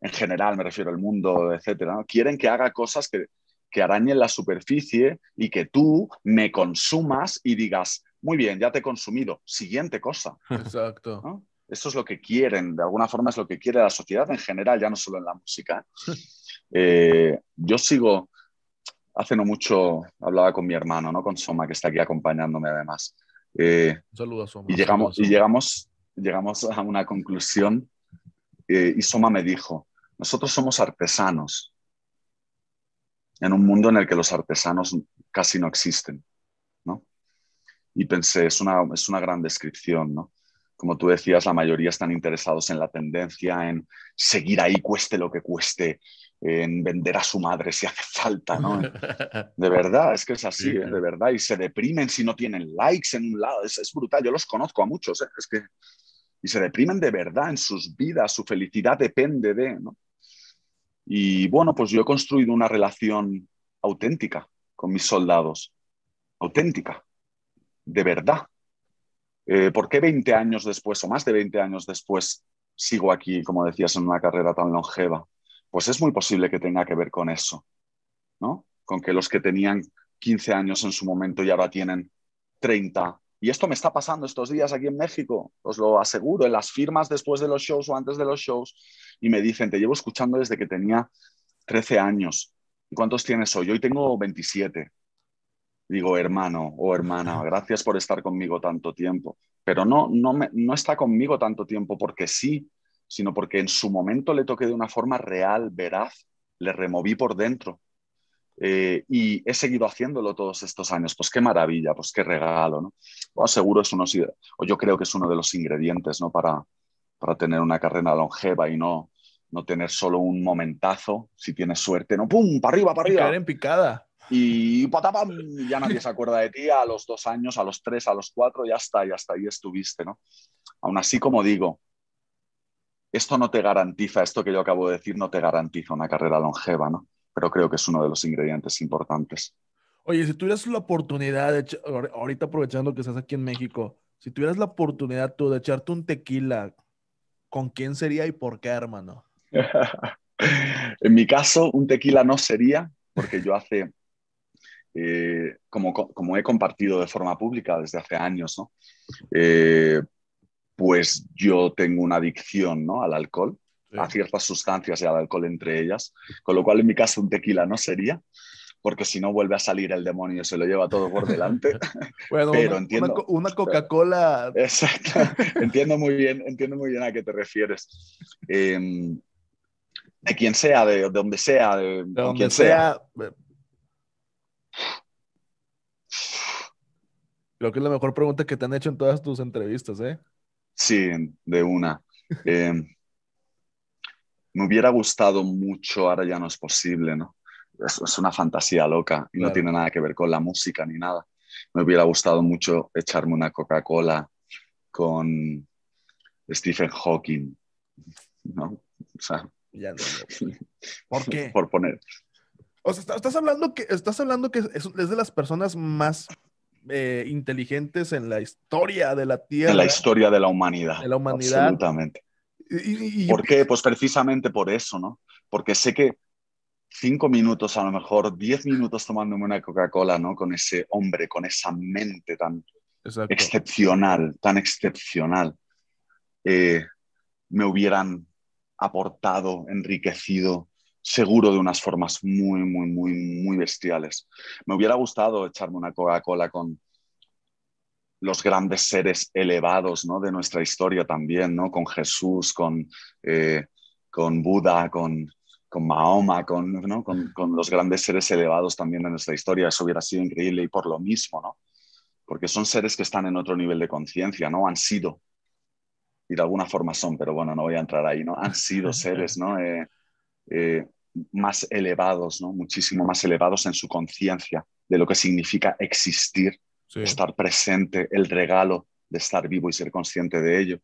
en general me refiero al mundo, etcétera, ¿no? Quieren que haga cosas que, que arañen la superficie y que tú me consumas y digas, muy bien, ya te he consumido, siguiente cosa. Exacto. ¿no? Eso es lo que quieren, de alguna forma es lo que quiere la sociedad en general, ya no solo en la música. Eh, yo sigo, hace no mucho hablaba con mi hermano, ¿no? con Soma, que está aquí acompañándome además. Eh, un saludo a Soma. Y llegamos, y llegamos, llegamos a una conclusión eh, y Soma me dijo, nosotros somos artesanos en un mundo en el que los artesanos casi no existen. ¿no? Y pensé, es una, es una gran descripción, ¿no? como tú decías, la mayoría están interesados en la tendencia, en seguir ahí, cueste lo que cueste, en vender a su madre si hace falta, ¿no? De verdad, es que es así, ¿eh? de verdad, y se deprimen si no tienen likes en un lado, es, brutal, yo los conozco a muchos, ¿eh? es que, y se deprimen de verdad en sus vidas, su felicidad depende de, ¿no? Y bueno, pues yo he construido una relación auténtica con mis soldados, auténtica, de verdad, eh, ¿Por qué 20 años después o más de 20 años después sigo aquí, como decías, en una carrera tan longeva? Pues es muy posible que tenga que ver con eso, ¿no? Con que los que tenían 15 años en su momento y ahora tienen 30. Y esto me está pasando estos días aquí en México, os lo aseguro, en las firmas después de los shows o antes de los shows, y me dicen, te llevo escuchando desde que tenía 13 años. ¿Y cuántos tienes hoy? Hoy tengo 27 digo, hermano o hermana, gracias por estar conmigo tanto tiempo. Pero no, no, me, no está conmigo tanto tiempo porque sí, sino porque en su momento le toqué de una forma real, veraz, le removí por dentro. Eh, y he seguido haciéndolo todos estos años. Pues qué maravilla, pues qué regalo, ¿no? Bueno, seguro es uno, o yo creo que es uno de los ingredientes, ¿no? Para, para tener una carrera longeva y no, no tener solo un momentazo, si tienes suerte, ¿no? ¡Pum! ¡Para arriba, para arriba! Caer en picada. Y patapam, ya nadie se acuerda de ti a los dos años, a los tres, a los cuatro, ya está, ya está, ahí estuviste, ¿no? Aún así, como digo, esto no te garantiza, esto que yo acabo de decir, no te garantiza una carrera longeva, ¿no? Pero creo que es uno de los ingredientes importantes. Oye, si tuvieras la oportunidad, de ahorita aprovechando que estás aquí en México, si tuvieras la oportunidad tú de echarte un tequila, ¿con quién sería y por qué, hermano? en mi caso, un tequila no sería, porque yo hace eh, como, como, he compartido de forma pública desde hace años, ¿no? Eh, pues yo tengo una adicción ¿no? al alcohol, a ciertas sustancias y al alcohol entre ellas, con lo cual en mi caso un tequila no sería, porque si no vuelve a salir el demonio, se lo lleva todo por delante. bueno, Pero una, entiendo- una co- una Coca-Cola. Exacto. entiendo muy bien, entiendo muy bien a qué te refieres. Eh, de quien sea, de, de donde sea, de, de donde quien sea. sea. eh. Creo que es la mejor pregunta que te han hecho en todas tus entrevistas, ¿eh? Sí, de una. Eh, me hubiera gustado mucho, ahora ya no es posible, ¿no? Es, es una fantasía loca y no tiene nada que ver con la música ni nada. Me hubiera gustado mucho echarme una Coca-Cola con Stephen Hawking, ¿no? O sea, Ya no. ¿Por qué? por poner. O sea, está- estás hablando que estás hablando que es, es de las personas más eh, inteligentes en la historia de la Tierra. En la historia de la humanidad. De la humanidad. Absolutamente. Y- y- y- ¿Por qué? Pues precisamente por eso, ¿no? Porque sé que cinco minutos, a lo mejor diez minutos tomándome una Coca-Cola, ¿no? Con ese hombre, con esa mente tan Exacto. excepcional, tan excepcional, eh, me hubieran aportado, enriquecido, seguro de unas formas muy, muy, muy, muy bestiales. Me hubiera gustado echarme una Coca-Cola con los grandes seres elevados ¿no? de nuestra historia también, ¿no? con Jesús, con, eh, con Buda, con, con Mahoma, con, ¿no? con, con los grandes seres elevados también de nuestra historia. Eso hubiera sido increíble y por lo mismo, ¿no? porque son seres que están en otro nivel de conciencia, ¿no? Han sido, y de alguna forma son, pero bueno, no voy a entrar ahí, ¿no? Han sido seres, ¿no? Eh, eh, más elevados, ¿no? Muchísimo más elevados en su conciencia de lo que significa existir, Sí. estar presente, el regalo de estar vivo y ser consciente de ello.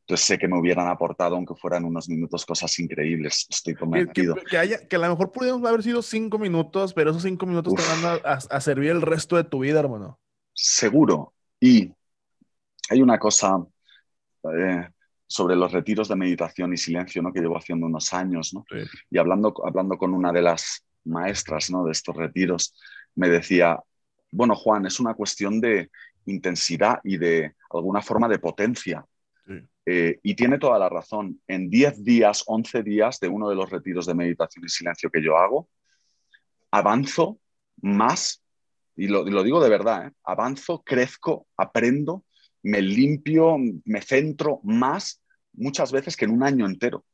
Entonces sé que me hubieran aportado, aunque fueran unos minutos, cosas increíbles. Estoy convencido. que- que haya, que a lo mejor pudieron haber sido cinco minutos, pero esos cinco minutos te Uf. van a, a- a servir el resto de tu vida, hermano. Seguro. Y hay una cosa eh, sobre los retiros de meditación y silencio ¿no? que llevo haciendo unos años. ¿no? Sí. Y hablando, hablando con una de las maestras ¿no? de estos retiros, me decía, bueno, Juan, es una cuestión de intensidad y de alguna forma de potencia. Sí. Eh, y tiene toda la razón. En 10 días, 11 días de uno de los retiros de meditación y silencio que yo hago, avanzo más, y lo, lo digo de verdad, ¿eh? avanzo, crezco, aprendo, me limpio, me centro más muchas veces que en un año entero.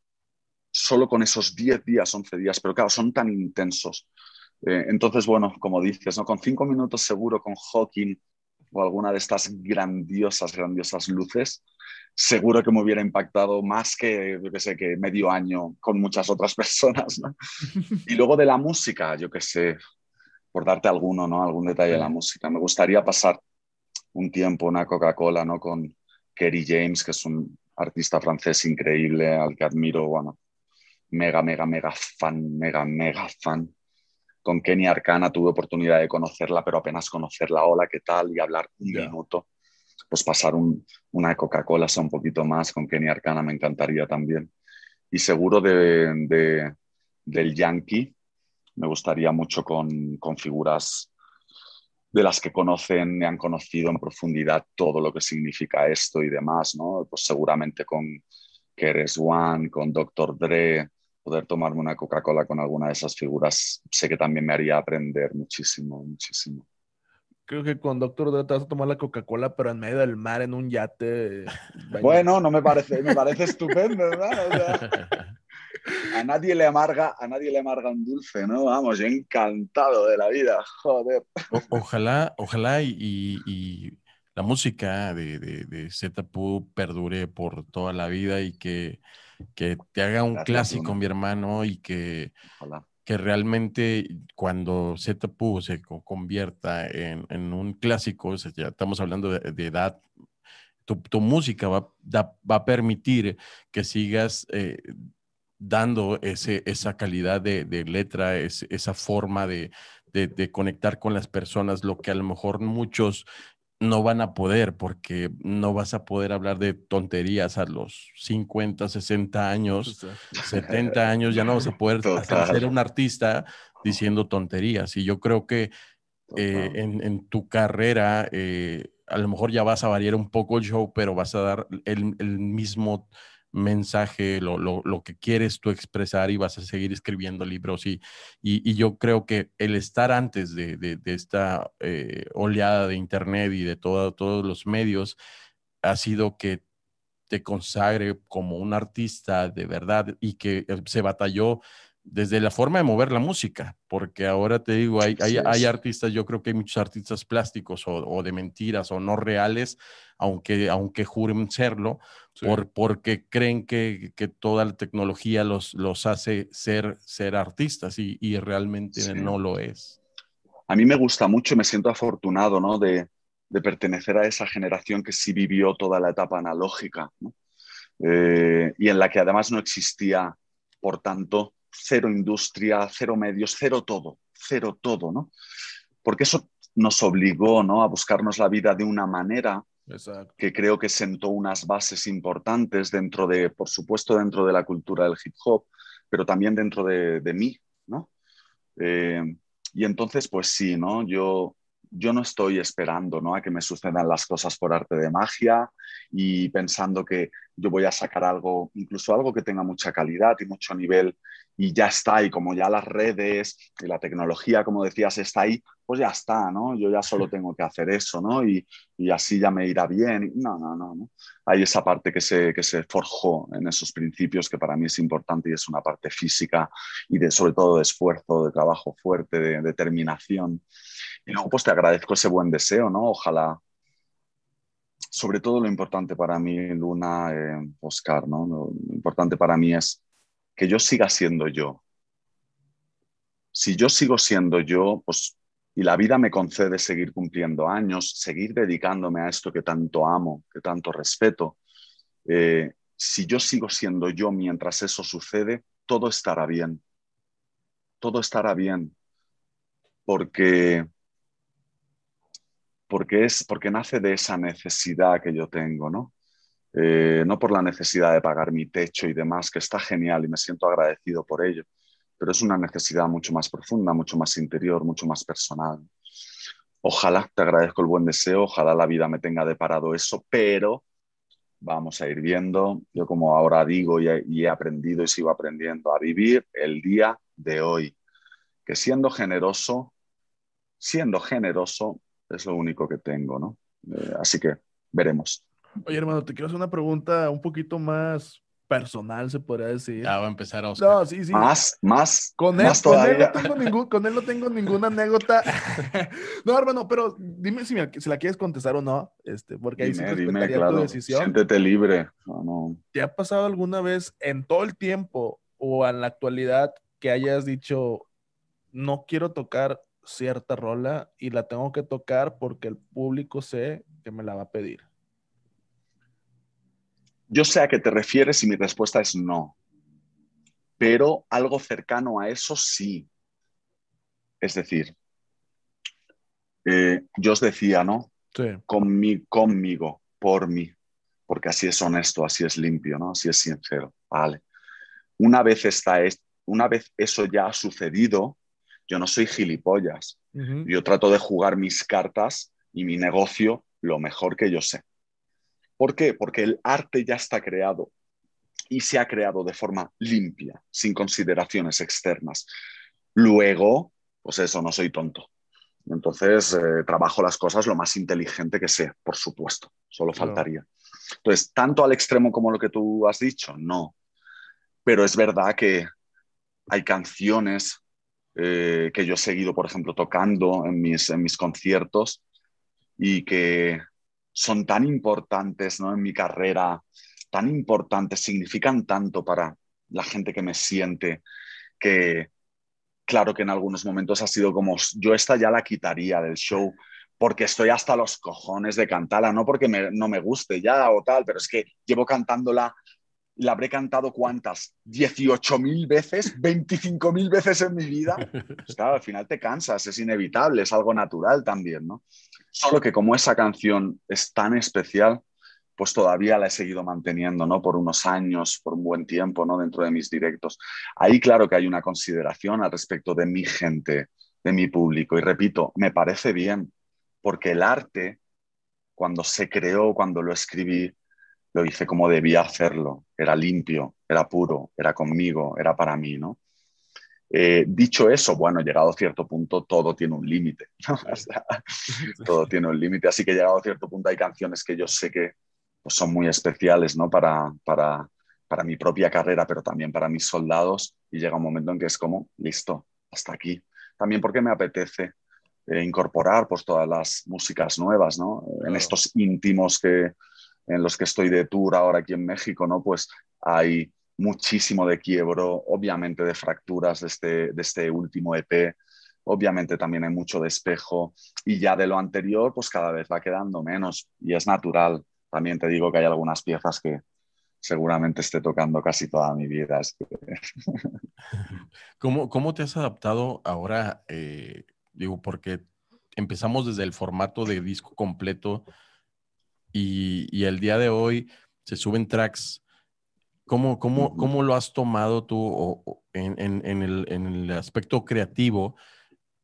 Solo con esos 10 días, 11 días, pero claro, son tan intensos. Eh, entonces, bueno, como dices, ¿no? con cinco minutos seguro con Hawking o alguna de estas grandiosas, grandiosas luces, seguro que me hubiera impactado más que, yo qué sé, que medio año con muchas otras personas. ¿no? y luego de la música, yo qué sé, por darte alguno, ¿no? Algún detalle de la música. Me gustaría pasar un tiempo, una Coca-Cola, ¿no? Con Kerry James, que es un artista francés increíble, al que admiro, bueno, mega, mega, mega fan, mega, mega fan. Con Kenny Arcana tuve oportunidad de conocerla, pero apenas conocerla, hola, ¿qué tal? Y hablar un minuto. Pues pasar un- una Coca-Cola, sea un poquito más, con Kenny Arcana me encantaría también. Y seguro de, de- del Yankee, me gustaría mucho con, con figuras de las que conocen y han conocido en profundidad todo lo que significa esto y demás, ¿no? Pues seguramente con Keres One, con Dr. Dre, poder tomarme una Coca-Cola con alguna de esas figuras, sé que también me haría aprender muchísimo, muchísimo. Creo que con Doctor Dre te vas a tomar la Coca-Cola, pero en medio del mar, en un yate. bañado. Bueno, no me parece, me parece estupendo, ¿verdad? O sea, a nadie le amarga, a nadie le amarga un dulce, ¿no? Vamos, yo encantado de la vida, joder. O- ojalá, ojalá y, y- la música de, de, de Zetapu perdure por toda la vida y que, que te haga un Gracias, clásico, Luna. mi hermano, y que, Ojalá. que realmente cuando Zetapu se co- convierta en, en un clásico, o sea, ya estamos hablando de, de edad, tu, tu música va, da- va a permitir que sigas eh, dando ese, esa calidad de, de letra, es- esa forma de, de- de conectar con las personas, lo que a lo mejor muchos no van a poder porque no vas a poder hablar de tonterías a los 50, 60 años. 70 años ya no vas a poder ser un artista diciendo tonterías. Y yo creo que eh, en, en tu carrera eh, a lo mejor ya vas a variar un poco el show, pero vas a dar el, el mismo mensaje, lo, lo, lo, que quieres tú expresar y vas a seguir escribiendo libros. Y, y, yo creo que el estar antes de, de, esta eh, oleada de Internet y de todo, todos los medios ha sido que te consagre como un artista de verdad y que eh, se batalló desde la forma de mover la música, porque ahora te digo, hay, hay, artistas, yo creo que hay muchos artistas plásticos o, de mentiras o no reales, aunque, aunque juren serlo, por, porque creen que, que, toda la tecnología los, los hace ser, ser artistas y, y realmente no lo es. A mí me gusta mucho, me siento afortunado ¿no? de, de pertenecer a esa generación que sí vivió toda la etapa analógica eh, y en la que además no existía, por tanto, cero industria, cero medios, cero todo, cero todo, ¿no? Porque eso nos obligó ¿no? a buscarnos la vida de una manera que creo que sentó unas bases importantes dentro de, por supuesto, dentro de la cultura del hip hop, pero también dentro de, mí, ¿no? Eh, y entonces, pues sí, ¿no? Yo, yo no estoy esperando ¿no? a que me sucedan las cosas por arte de magia y pensando que yo voy a sacar algo, incluso algo que tenga mucha calidad y mucho nivel y ya está, y como ya las redes y la tecnología, como decías, está ahí, pues ya está, ¿no? Yo ya solo tengo que hacer eso, ¿no? Y, y así ya me irá bien. No, no, no, no. Hay esa parte que se, que se forjó en esos principios que para mí es importante y es una parte física y de, sobre todo de esfuerzo, de trabajo fuerte, de determinación. Y luego pues te agradezco ese buen deseo, ¿no? Ojalá sobre todo lo importante para mí, Luna, eh, Oscar, ¿no? Lo importante para mí es que yo siga siendo yo. Si yo sigo siendo yo, pues, y la vida me concede seguir cumpliendo años, seguir dedicándome a esto que tanto amo, que tanto respeto, eh, si yo sigo siendo yo mientras eso sucede, todo estará bien. Todo estará bien. Porque porque, es, porque nace de esa necesidad que yo tengo, ¿no? Eh, no por la necesidad de pagar mi techo y demás, que está genial y me siento agradecido por ello, pero es una necesidad mucho más profunda, mucho más interior, mucho más personal. Ojalá, te agradezco el buen deseo, ojalá la vida me tenga deparado eso, pero vamos a ir viendo, yo como ahora digo y he aprendido y sigo aprendiendo a vivir el día de hoy, que siendo generoso, siendo generoso, es lo único que tengo, ¿no? Eh, así que veremos. Oye, hermano, te quiero hacer una pregunta un poquito más personal, se podría decir. Ya va a empezar a Oscar. No, sí, sí. Más, más. Con él, con él, no tengo ningún, con él no tengo ninguna anécdota. no, hermano, pero dime si, me, si, la quieres contestar o no, este, porque ahí dime, sí dime, claro. tu decisión. Siéntete libre. No, no. ¿Te ha pasado alguna vez en todo el tiempo o en la actualidad que hayas dicho, no quiero tocar cierta rola y la tengo que tocar porque el público sé que me la va a pedir? Yo sé a qué te refieres y mi respuesta es no. Pero algo cercano a eso sí. Es decir, eh, yo os decía, ¿no? Sí. conmigo, por mí, porque así es honesto, así es limpio, ¿no? Así es sincero. Vale. Una vez, está, una vez eso ya ha sucedido, yo no soy gilipollas. Yo trato de jugar mis cartas y mi negocio lo mejor que yo sé. ¿Por qué? Porque el arte ya está creado y se ha creado de forma limpia, sin consideraciones externas. Luego, pues eso, no soy tonto. Entonces, eh, trabajo las cosas lo más inteligente que sea, por supuesto, solo faltaría. Entonces, tanto al extremo como lo que tú has dicho, no. Pero es verdad que hay canciones eh, que yo he seguido, por ejemplo, tocando en mis, en mis conciertos y que son tan importantes ¿no? en mi carrera, tan importantes, significan tanto para la gente que me siente, que claro que en algunos momentos ha sido como, yo esta ya la quitaría del show porque estoy hasta los cojones de cantarla, no porque no me guste ya o tal, pero es que llevo cantándola la habré cantado cuántas, 18.000 veces, 25.000 veces en mi vida. Pues claro, al final te cansas, es inevitable, es algo natural también, ¿no? Solo que como esa canción es tan especial, pues todavía la he seguido manteniendo, ¿no? Por unos años, por un buen tiempo, ¿no? Dentro de mis directos. Ahí claro que hay una consideración al respecto de mi gente, de mi público. Y repito, me parece bien, porque el arte, cuando se creó, cuando lo escribí, lo hice como debía hacerlo era limpio, era puro, era conmigo, era para mí, ¿no? Eh, dicho eso, bueno, llegado a cierto punto todo tiene un límite, todo tiene un límite, así que llegado a cierto punto hay canciones que yo sé que pues, son muy especiales, ¿no? Para, para, para mi propia carrera, pero también para mis soldados, y llega un momento en que es como, listo, hasta aquí. También porque me apetece eh, incorporar pues todas las músicas nuevas, ¿no? En estos íntimos que, en los que estoy de tour ahora aquí en México, ¿no? Pues hay muchísimo de quiebro, obviamente de fracturas de este, de este último EP, obviamente también hay mucho de espejo y ya de lo anterior pues cada vez va quedando menos y es natural. También te digo que hay algunas piezas que seguramente esté tocando casi toda mi vida. ¿Cómo, ¿Cómo, te has adaptado ahora? Eh, digo, porque empezamos desde el formato de disco completo y, y el día de hoy se suben tracks ¿Cómo, cómo, cómo lo has tomado tú en, en, el, en, el, aspecto creativo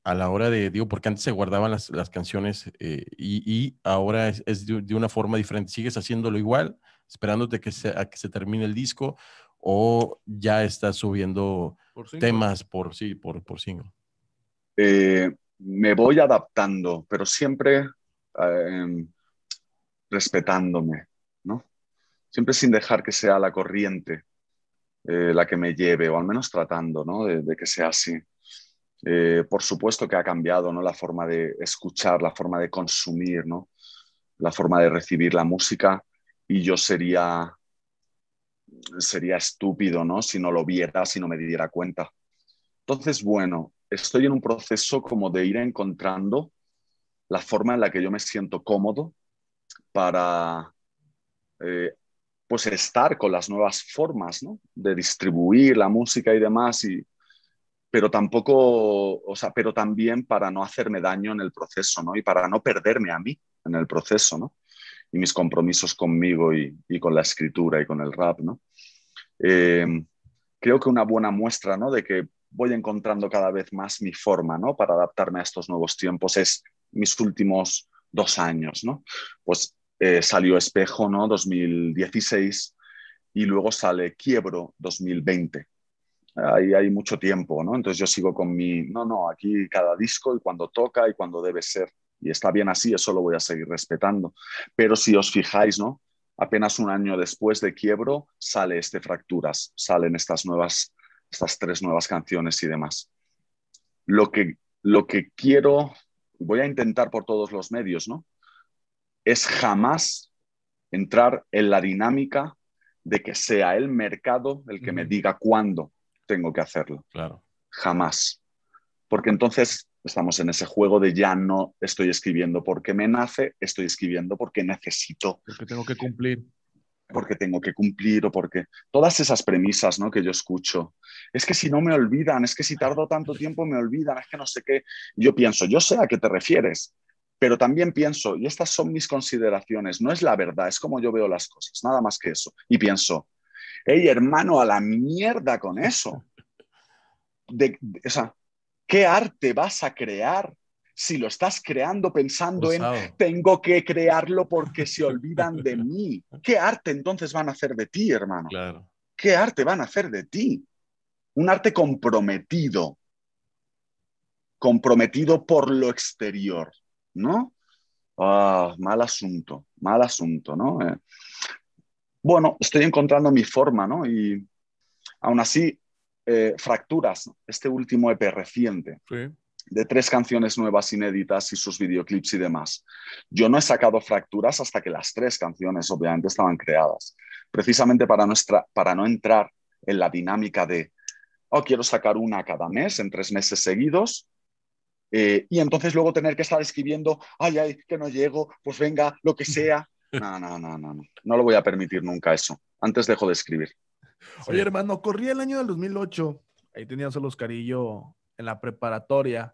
a la hora de, digo, porque antes se guardaban las, las canciones eh, y, y, ahora es, es de, una forma diferente? ¿Sigues haciéndolo igual, esperándote que se, a que se termine el disco o ya estás subiendo temas por, sí, por, por single? Eh, me voy adaptando, pero siempre eh, respetándome, ¿no? siempre sin dejar que sea la corriente eh, la que me lleve, o al menos tratando ¿no? de, que sea así. Eh, por supuesto que ha cambiado ¿no? la forma de escuchar, la forma de consumir, ¿no? la forma de recibir la música y yo sería, sería estúpido ¿no? si no lo viera, si no me diera cuenta. Entonces, bueno, estoy en un proceso como de ir encontrando la forma en la que yo me siento cómodo para eh, pues estar con las nuevas formas ¿no? de distribuir la música y demás, y, pero tampoco, o sea, pero también para no hacerme daño en el proceso, ¿no? Y para no perderme a mí en el proceso, ¿no? Y mis compromisos conmigo y, y con la escritura y con el rap, ¿no? Eh, creo que una buena muestra, ¿no? De que voy encontrando cada vez más mi forma, ¿no? Para adaptarme a estos nuevos tiempos es mis últimos dos años, ¿no? Pues eh, salió Espejo, ¿no? 2016 y luego sale Quiebro 2020. Ahí hay mucho tiempo, ¿no? Entonces yo sigo con mi, no, no, aquí cada disco y cuando toca y cuando debe ser. Y está bien así, eso lo voy a seguir respetando. Pero si os fijáis, ¿no? Apenas un año después de Quiebro sale este Fracturas, salen estas nuevas, estas tres nuevas canciones y demás. Lo que, lo que quiero, voy a intentar por todos los medios, ¿no? es jamás entrar en la dinámica de que sea el mercado el que me diga cuándo tengo que hacerlo. Claro. Jamás. Porque entonces estamos en ese juego de ya no estoy escribiendo porque me nace, estoy escribiendo porque necesito. Porque tengo que cumplir. Porque tengo que cumplir o porque todas esas premisas ¿no? que yo escucho. Es que si no me olvidan, es que si tardo tanto tiempo me olvidan, es que no sé qué. Yo pienso, yo sé a qué te refieres, pero también pienso, y estas son mis consideraciones, no es la verdad, es como yo veo las cosas, nada más que eso. Y pienso, hey hermano, a la mierda con eso. De, o sea, ¿qué arte vas a crear si lo estás creando pensando en tengo que crearlo porque se olvidan de mí? ¿Qué arte entonces van a hacer de ti, hermano? Claro. ¿Qué arte van a hacer de ti? Un arte comprometido, comprometido por lo exterior. ¿no? Ah, mal asunto, mal asunto, ¿no? Eh, bueno, estoy encontrando mi forma, ¿no? Y aún así, eh, Fracturas, este último EP reciente, de tres canciones nuevas inéditas y sus videoclips y demás. Yo no he sacado Fracturas hasta que las tres canciones, obviamente, estaban creadas, precisamente para, nuestra, para no entrar en la dinámica de, oh, quiero sacar una cada mes, en tres meses seguidos, eh, y entonces luego tener que estar escribiendo, ay, ay, que no llego, pues venga, lo que sea. No, no, no, no, no. No lo voy a permitir nunca eso. Antes dejo de escribir. Oye, hermano, corría el año del 2008. Ahí tenías el Oscarillo en la preparatoria.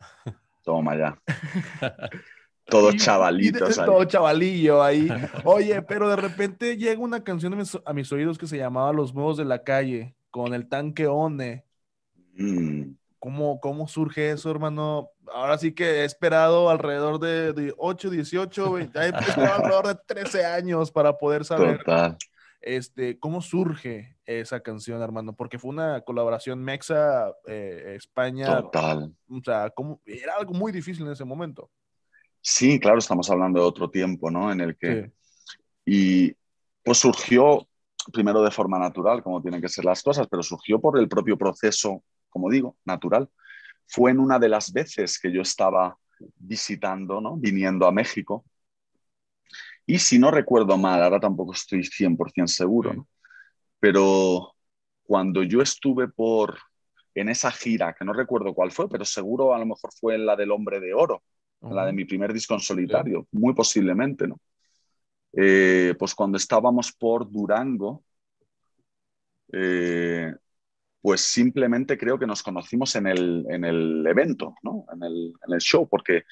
Toma ya. Todo chavalito. Todo chavalillo ahí. Oye, pero de repente llega una canción a mis, oídos que se llamaba Los Modos de la Calle, con el tanque One. Mm. ¿Cómo, ¿Cómo surge eso, hermano? Ahora sí que he esperado alrededor de, 8, 18, 20, he alrededor de 13 años para poder saber. Total. Este, ¿Cómo surge esa canción, Armando? Porque fue una colaboración Mexa, eh, España. Total. O sea, era algo muy difícil en ese momento. Sí, claro, estamos hablando de otro tiempo, ¿no? En el que... Y pues surgió primero de forma natural, como tienen que ser las cosas, pero surgió por el propio proceso, como digo, natural. Fue en una de las veces que yo estaba visitando, ¿no? Viniendo a México. Y si no recuerdo mal, ahora tampoco estoy 100% seguro, ¿no? Pero cuando yo estuve por en esa gira, que no recuerdo cuál fue, pero seguro a lo mejor fue la del Hombre de Oro, la de mi primer disco en solitario, muy posiblemente, ¿no? Eh, pues cuando estábamos por Durango, eh, pues simplemente creo que nos conocimos en el, en el evento, ¿no? en, el, en, el, show, porque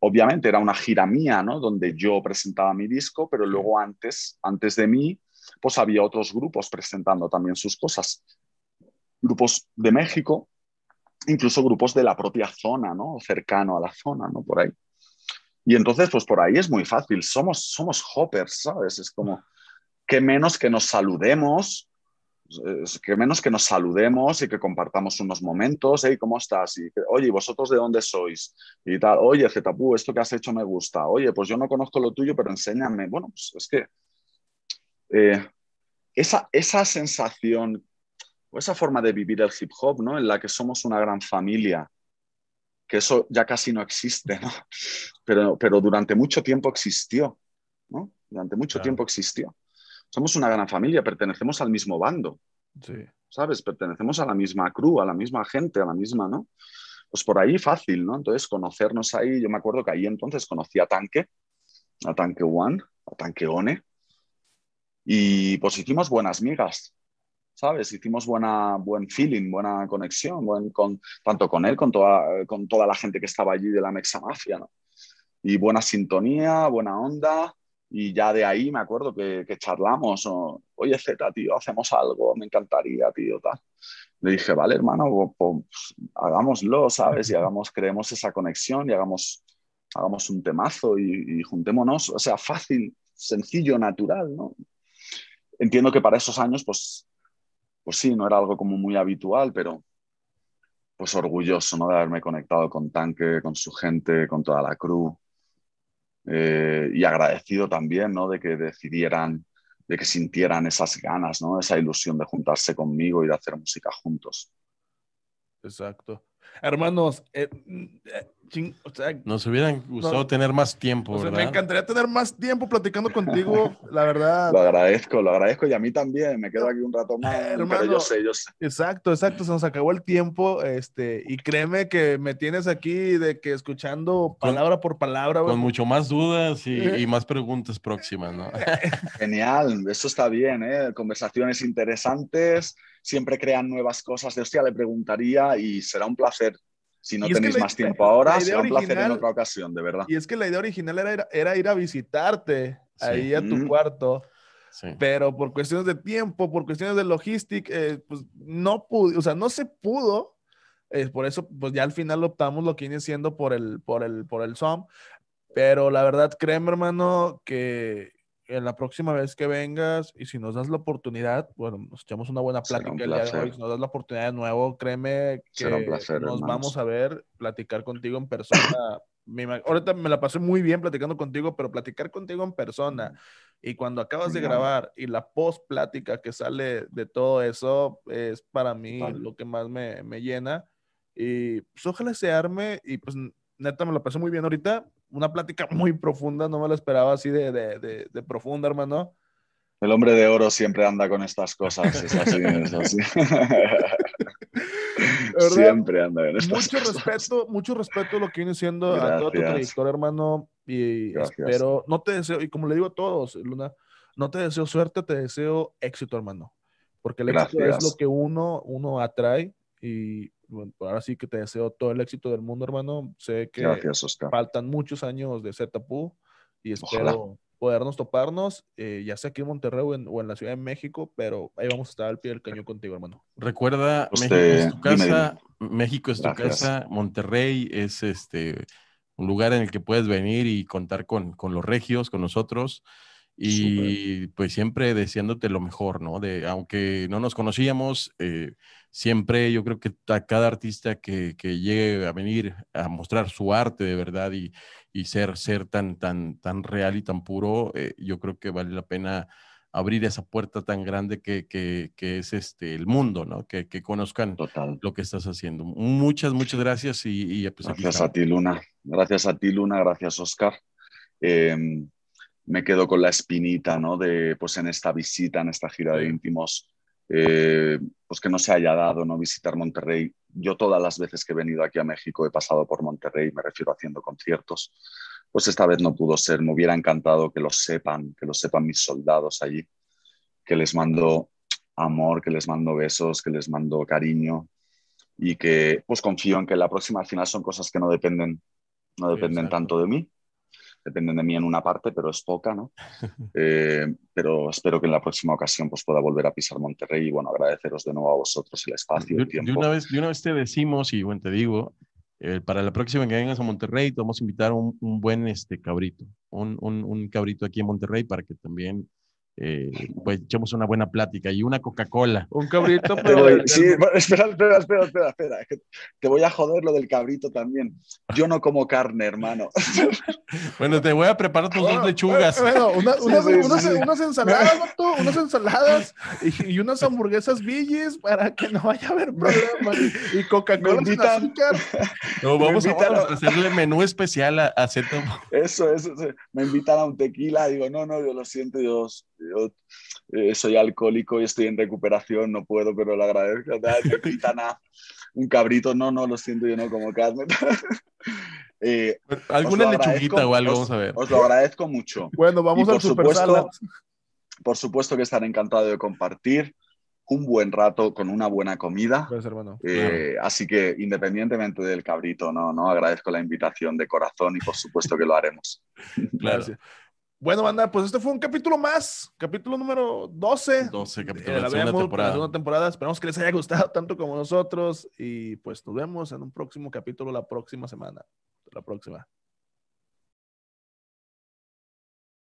obviamente era una gira mía, ¿no? donde yo presentaba mi disco, pero luego antes, antes de mí, pues había otros grupos presentando también sus cosas. Grupos de México, incluso grupos de la propia zona, ¿no? cercano a la zona, ¿no? por ahí. Y entonces, pues por ahí es muy fácil, somos, somos hoppers, ¿sabes? Es como, que menos que nos saludemos, que menos que nos saludemos y que compartamos unos momentos, hey, ¿cómo estás? Y, oye, ¿vosotros de dónde sois? Y tal, oye, Zetapú, esto que has hecho me gusta. Oye, pues yo no conozco lo tuyo, pero enséñame. Bueno, pues es que eh, esa, esa sensación o esa forma de vivir el hip hop, ¿no? En la que somos una gran familia, que eso ya casi no existe, ¿no? Pero, pero durante mucho tiempo existió, ¿no? Durante mucho claro. tiempo existió. Somos una gran familia, pertenecemos al mismo bando, sí. ¿sabes? Pertenecemos a la misma crew, a la misma gente, a la misma, ¿no? Pues por ahí fácil, ¿no? Entonces conocernos ahí, yo me acuerdo que ahí entonces conocí a Tanque, a Tanque One, a Tanque One, y pues hicimos buenas migas, ¿sabes? Hicimos buena, buen feeling, buena conexión, buen, con, tanto con él, con toda, con toda la gente que estaba allí de la Mexa Mafia, ¿no? Y buena sintonía, buena onda, y ya de ahí me acuerdo que, que charlamos, o, oye Z, tío, hacemos algo, me encantaría, tío, tal. Le dije, vale, hermano, pues, pues, hagámoslo, ¿sabes? Y hagamos, creemos esa conexión y hagamos, hagamos un temazo y, y juntémonos, o sea, fácil, sencillo, natural, ¿no? Entiendo que para esos años, pues, pues sí, no era algo como muy habitual, pero pues orgulloso, ¿no? De haberme conectado con Tanque, con su gente, con toda la crew. Eh, y agradecido también, ¿no? De que decidieran, de que sintieran esas ganas, ¿no? Esa ilusión de juntarse conmigo y de hacer música juntos. Exacto. Hermanos, eh, ching, o sea, nos hubieran gustado no, tener más tiempo, o sea, ¿verdad? Me encantaría tener más tiempo platicando contigo, la verdad. Lo agradezco, lo agradezco y a mí también. Me quedo aquí un rato más, Hermano, pero yo sé, yo sé. Exacto, exacto. Se nos acabó el tiempo, este, y créeme que me tienes aquí de que escuchando palabra con, por palabra. Con mucho más dudas y, y más preguntas próximas, ¿no? Genial, eso está bien, ¿eh? Conversaciones interesantes siempre crean nuevas cosas. De hostia, le preguntaría y será un placer. Si no tenéis la, más tiempo ahora, será un original, placer en otra ocasión, de verdad. Y es que la idea original era, era ir a visitarte sí. ahí a tu mm. cuarto. Sí. Pero por cuestiones de tiempo, por cuestiones de logística, eh, pues no pudo, o sea, no se pudo. Eh, por eso, pues ya al final optamos lo que viene siendo por el, por el, por el SOM. Pero la verdad, créeme, hermano, que, en la próxima vez que vengas y si nos das la oportunidad, bueno, nos echamos una buena plática el día de hoy, si nos das la oportunidad de nuevo, créeme que placer, nos hermanos. vamos a ver, platicar contigo en persona. me, ahorita me la pasé muy bien platicando contigo, pero platicar contigo en persona y cuando acabas de grabar y la post plática que sale de todo eso es para mí vale. lo que más me, me llena. Y pues ojalá se arme y pues neta me la pasé muy bien ahorita una plática muy profunda, no me lo esperaba así de, de, de, de, profunda, hermano. El hombre de oro siempre anda con estas cosas, es así, es así. siempre anda con estas mucho cosas. respeto, mucho respeto a lo que viene siendo Gracias. a toda tu trayectoria, hermano, y Gracias. espero, no te deseo, y como le digo a todos, Luna, no te deseo suerte, te deseo éxito, hermano, porque el éxito Gracias. es lo que uno, uno atrae y bueno, ahora sí que te deseo todo el éxito del mundo, hermano. Sé que Gracias, faltan muchos años de ZPU y espero Ojalá. podernos toparnos, eh, ya sea aquí en Monterrey o en, o en, la Ciudad de México, pero ahí vamos a estar al pie del cañón contigo, hermano. Recuerda, Usted, México es tu casa, dime, México es tu Gracias. casa, Monterrey es este un lugar en el que puedes venir y contar con, con los regios, con nosotros. Y pues siempre deseándote lo mejor, ¿no? De, aunque no nos conocíamos, eh, siempre yo creo que a cada artista que, que, llegue a venir a mostrar su arte de verdad y, y ser, ser tan, tan, tan real y tan puro, eh, yo creo que vale la pena abrir esa puerta tan grande que, que, que es este, el mundo, ¿no? Que, que conozcan Total. lo que estás haciendo. Muchas, muchas gracias y, y pues Gracias a ti, Luna. Gracias a ti, Luna. Gracias, Oscar. Eh, me quedo con la espinita, ¿no? De, pues en esta visita, en esta gira de íntimos, eh, pues que no se haya dado, ¿no? Visitar Monterrey. Yo todas las veces que he venido aquí a México he pasado por Monterrey, me refiero haciendo conciertos. Pues esta vez no pudo ser, me hubiera encantado que lo sepan, que lo sepan mis soldados allí, que les mando amor, que les mando besos, que les mando cariño y que pues confío en que la próxima al final son cosas que no dependen, no dependen Exacto. tanto de mí, dependen de mí en una parte, pero es poca, ¿no? Eh, pero espero que en la próxima ocasión pues, pueda volver a pisar Monterrey y, bueno, agradeceros de nuevo a vosotros el espacio, el tiempo. De una, vez, de una vez te decimos, y bueno, te digo, eh, para la próxima que vengas a Monterrey, te vamos a invitar un, un buen este, cabrito, un, un, un, cabrito aquí en Monterrey para que también eh, pues echemos una buena plática y una Coca-Cola. Un cabrito, pero... Voy, sí, espera, espera, espera, espera, espera, te voy a joder lo del cabrito también. Yo no como carne, hermano. bueno, te voy a preparar tus dos lechugas. Bueno, una, una, sí, sí, unas, sí. unas, ensaladas, Mato, unas ensaladas y, y, unas hamburguesas Villis para que no vaya a haber problema. Y, y Coca-Cola sin azúcar. No, vamos a, a, hacerle menú especial a, a Zeto. Eso, eso, eso, me invitan a un tequila, digo, no, no, yo lo siento, yo yo eh, soy alcohólico y estoy en recuperación, no puedo, pero lo agradezco. A un cabrito, no, no, lo siento, yo no como carne. eh, Alguna lechuguita o algo, os, vamos a ver. Os lo agradezco mucho. Bueno, vamos y al super supuesto, Por supuesto que estaré encantado de compartir un buen rato con una buena comida. Pues, hermano. Eh, claro. Así que independientemente del cabrito, no, no agradezco la invitación de corazón y por supuesto que lo haremos. Claro. Gracias. Bueno, banda, pues este fue un capítulo más, capítulo número 12. 12, capítulo de la segunda temporada. La segunda temporada. Esperamos que les haya gustado tanto como nosotros y pues nos vemos en un próximo capítulo la próxima semana. La próxima.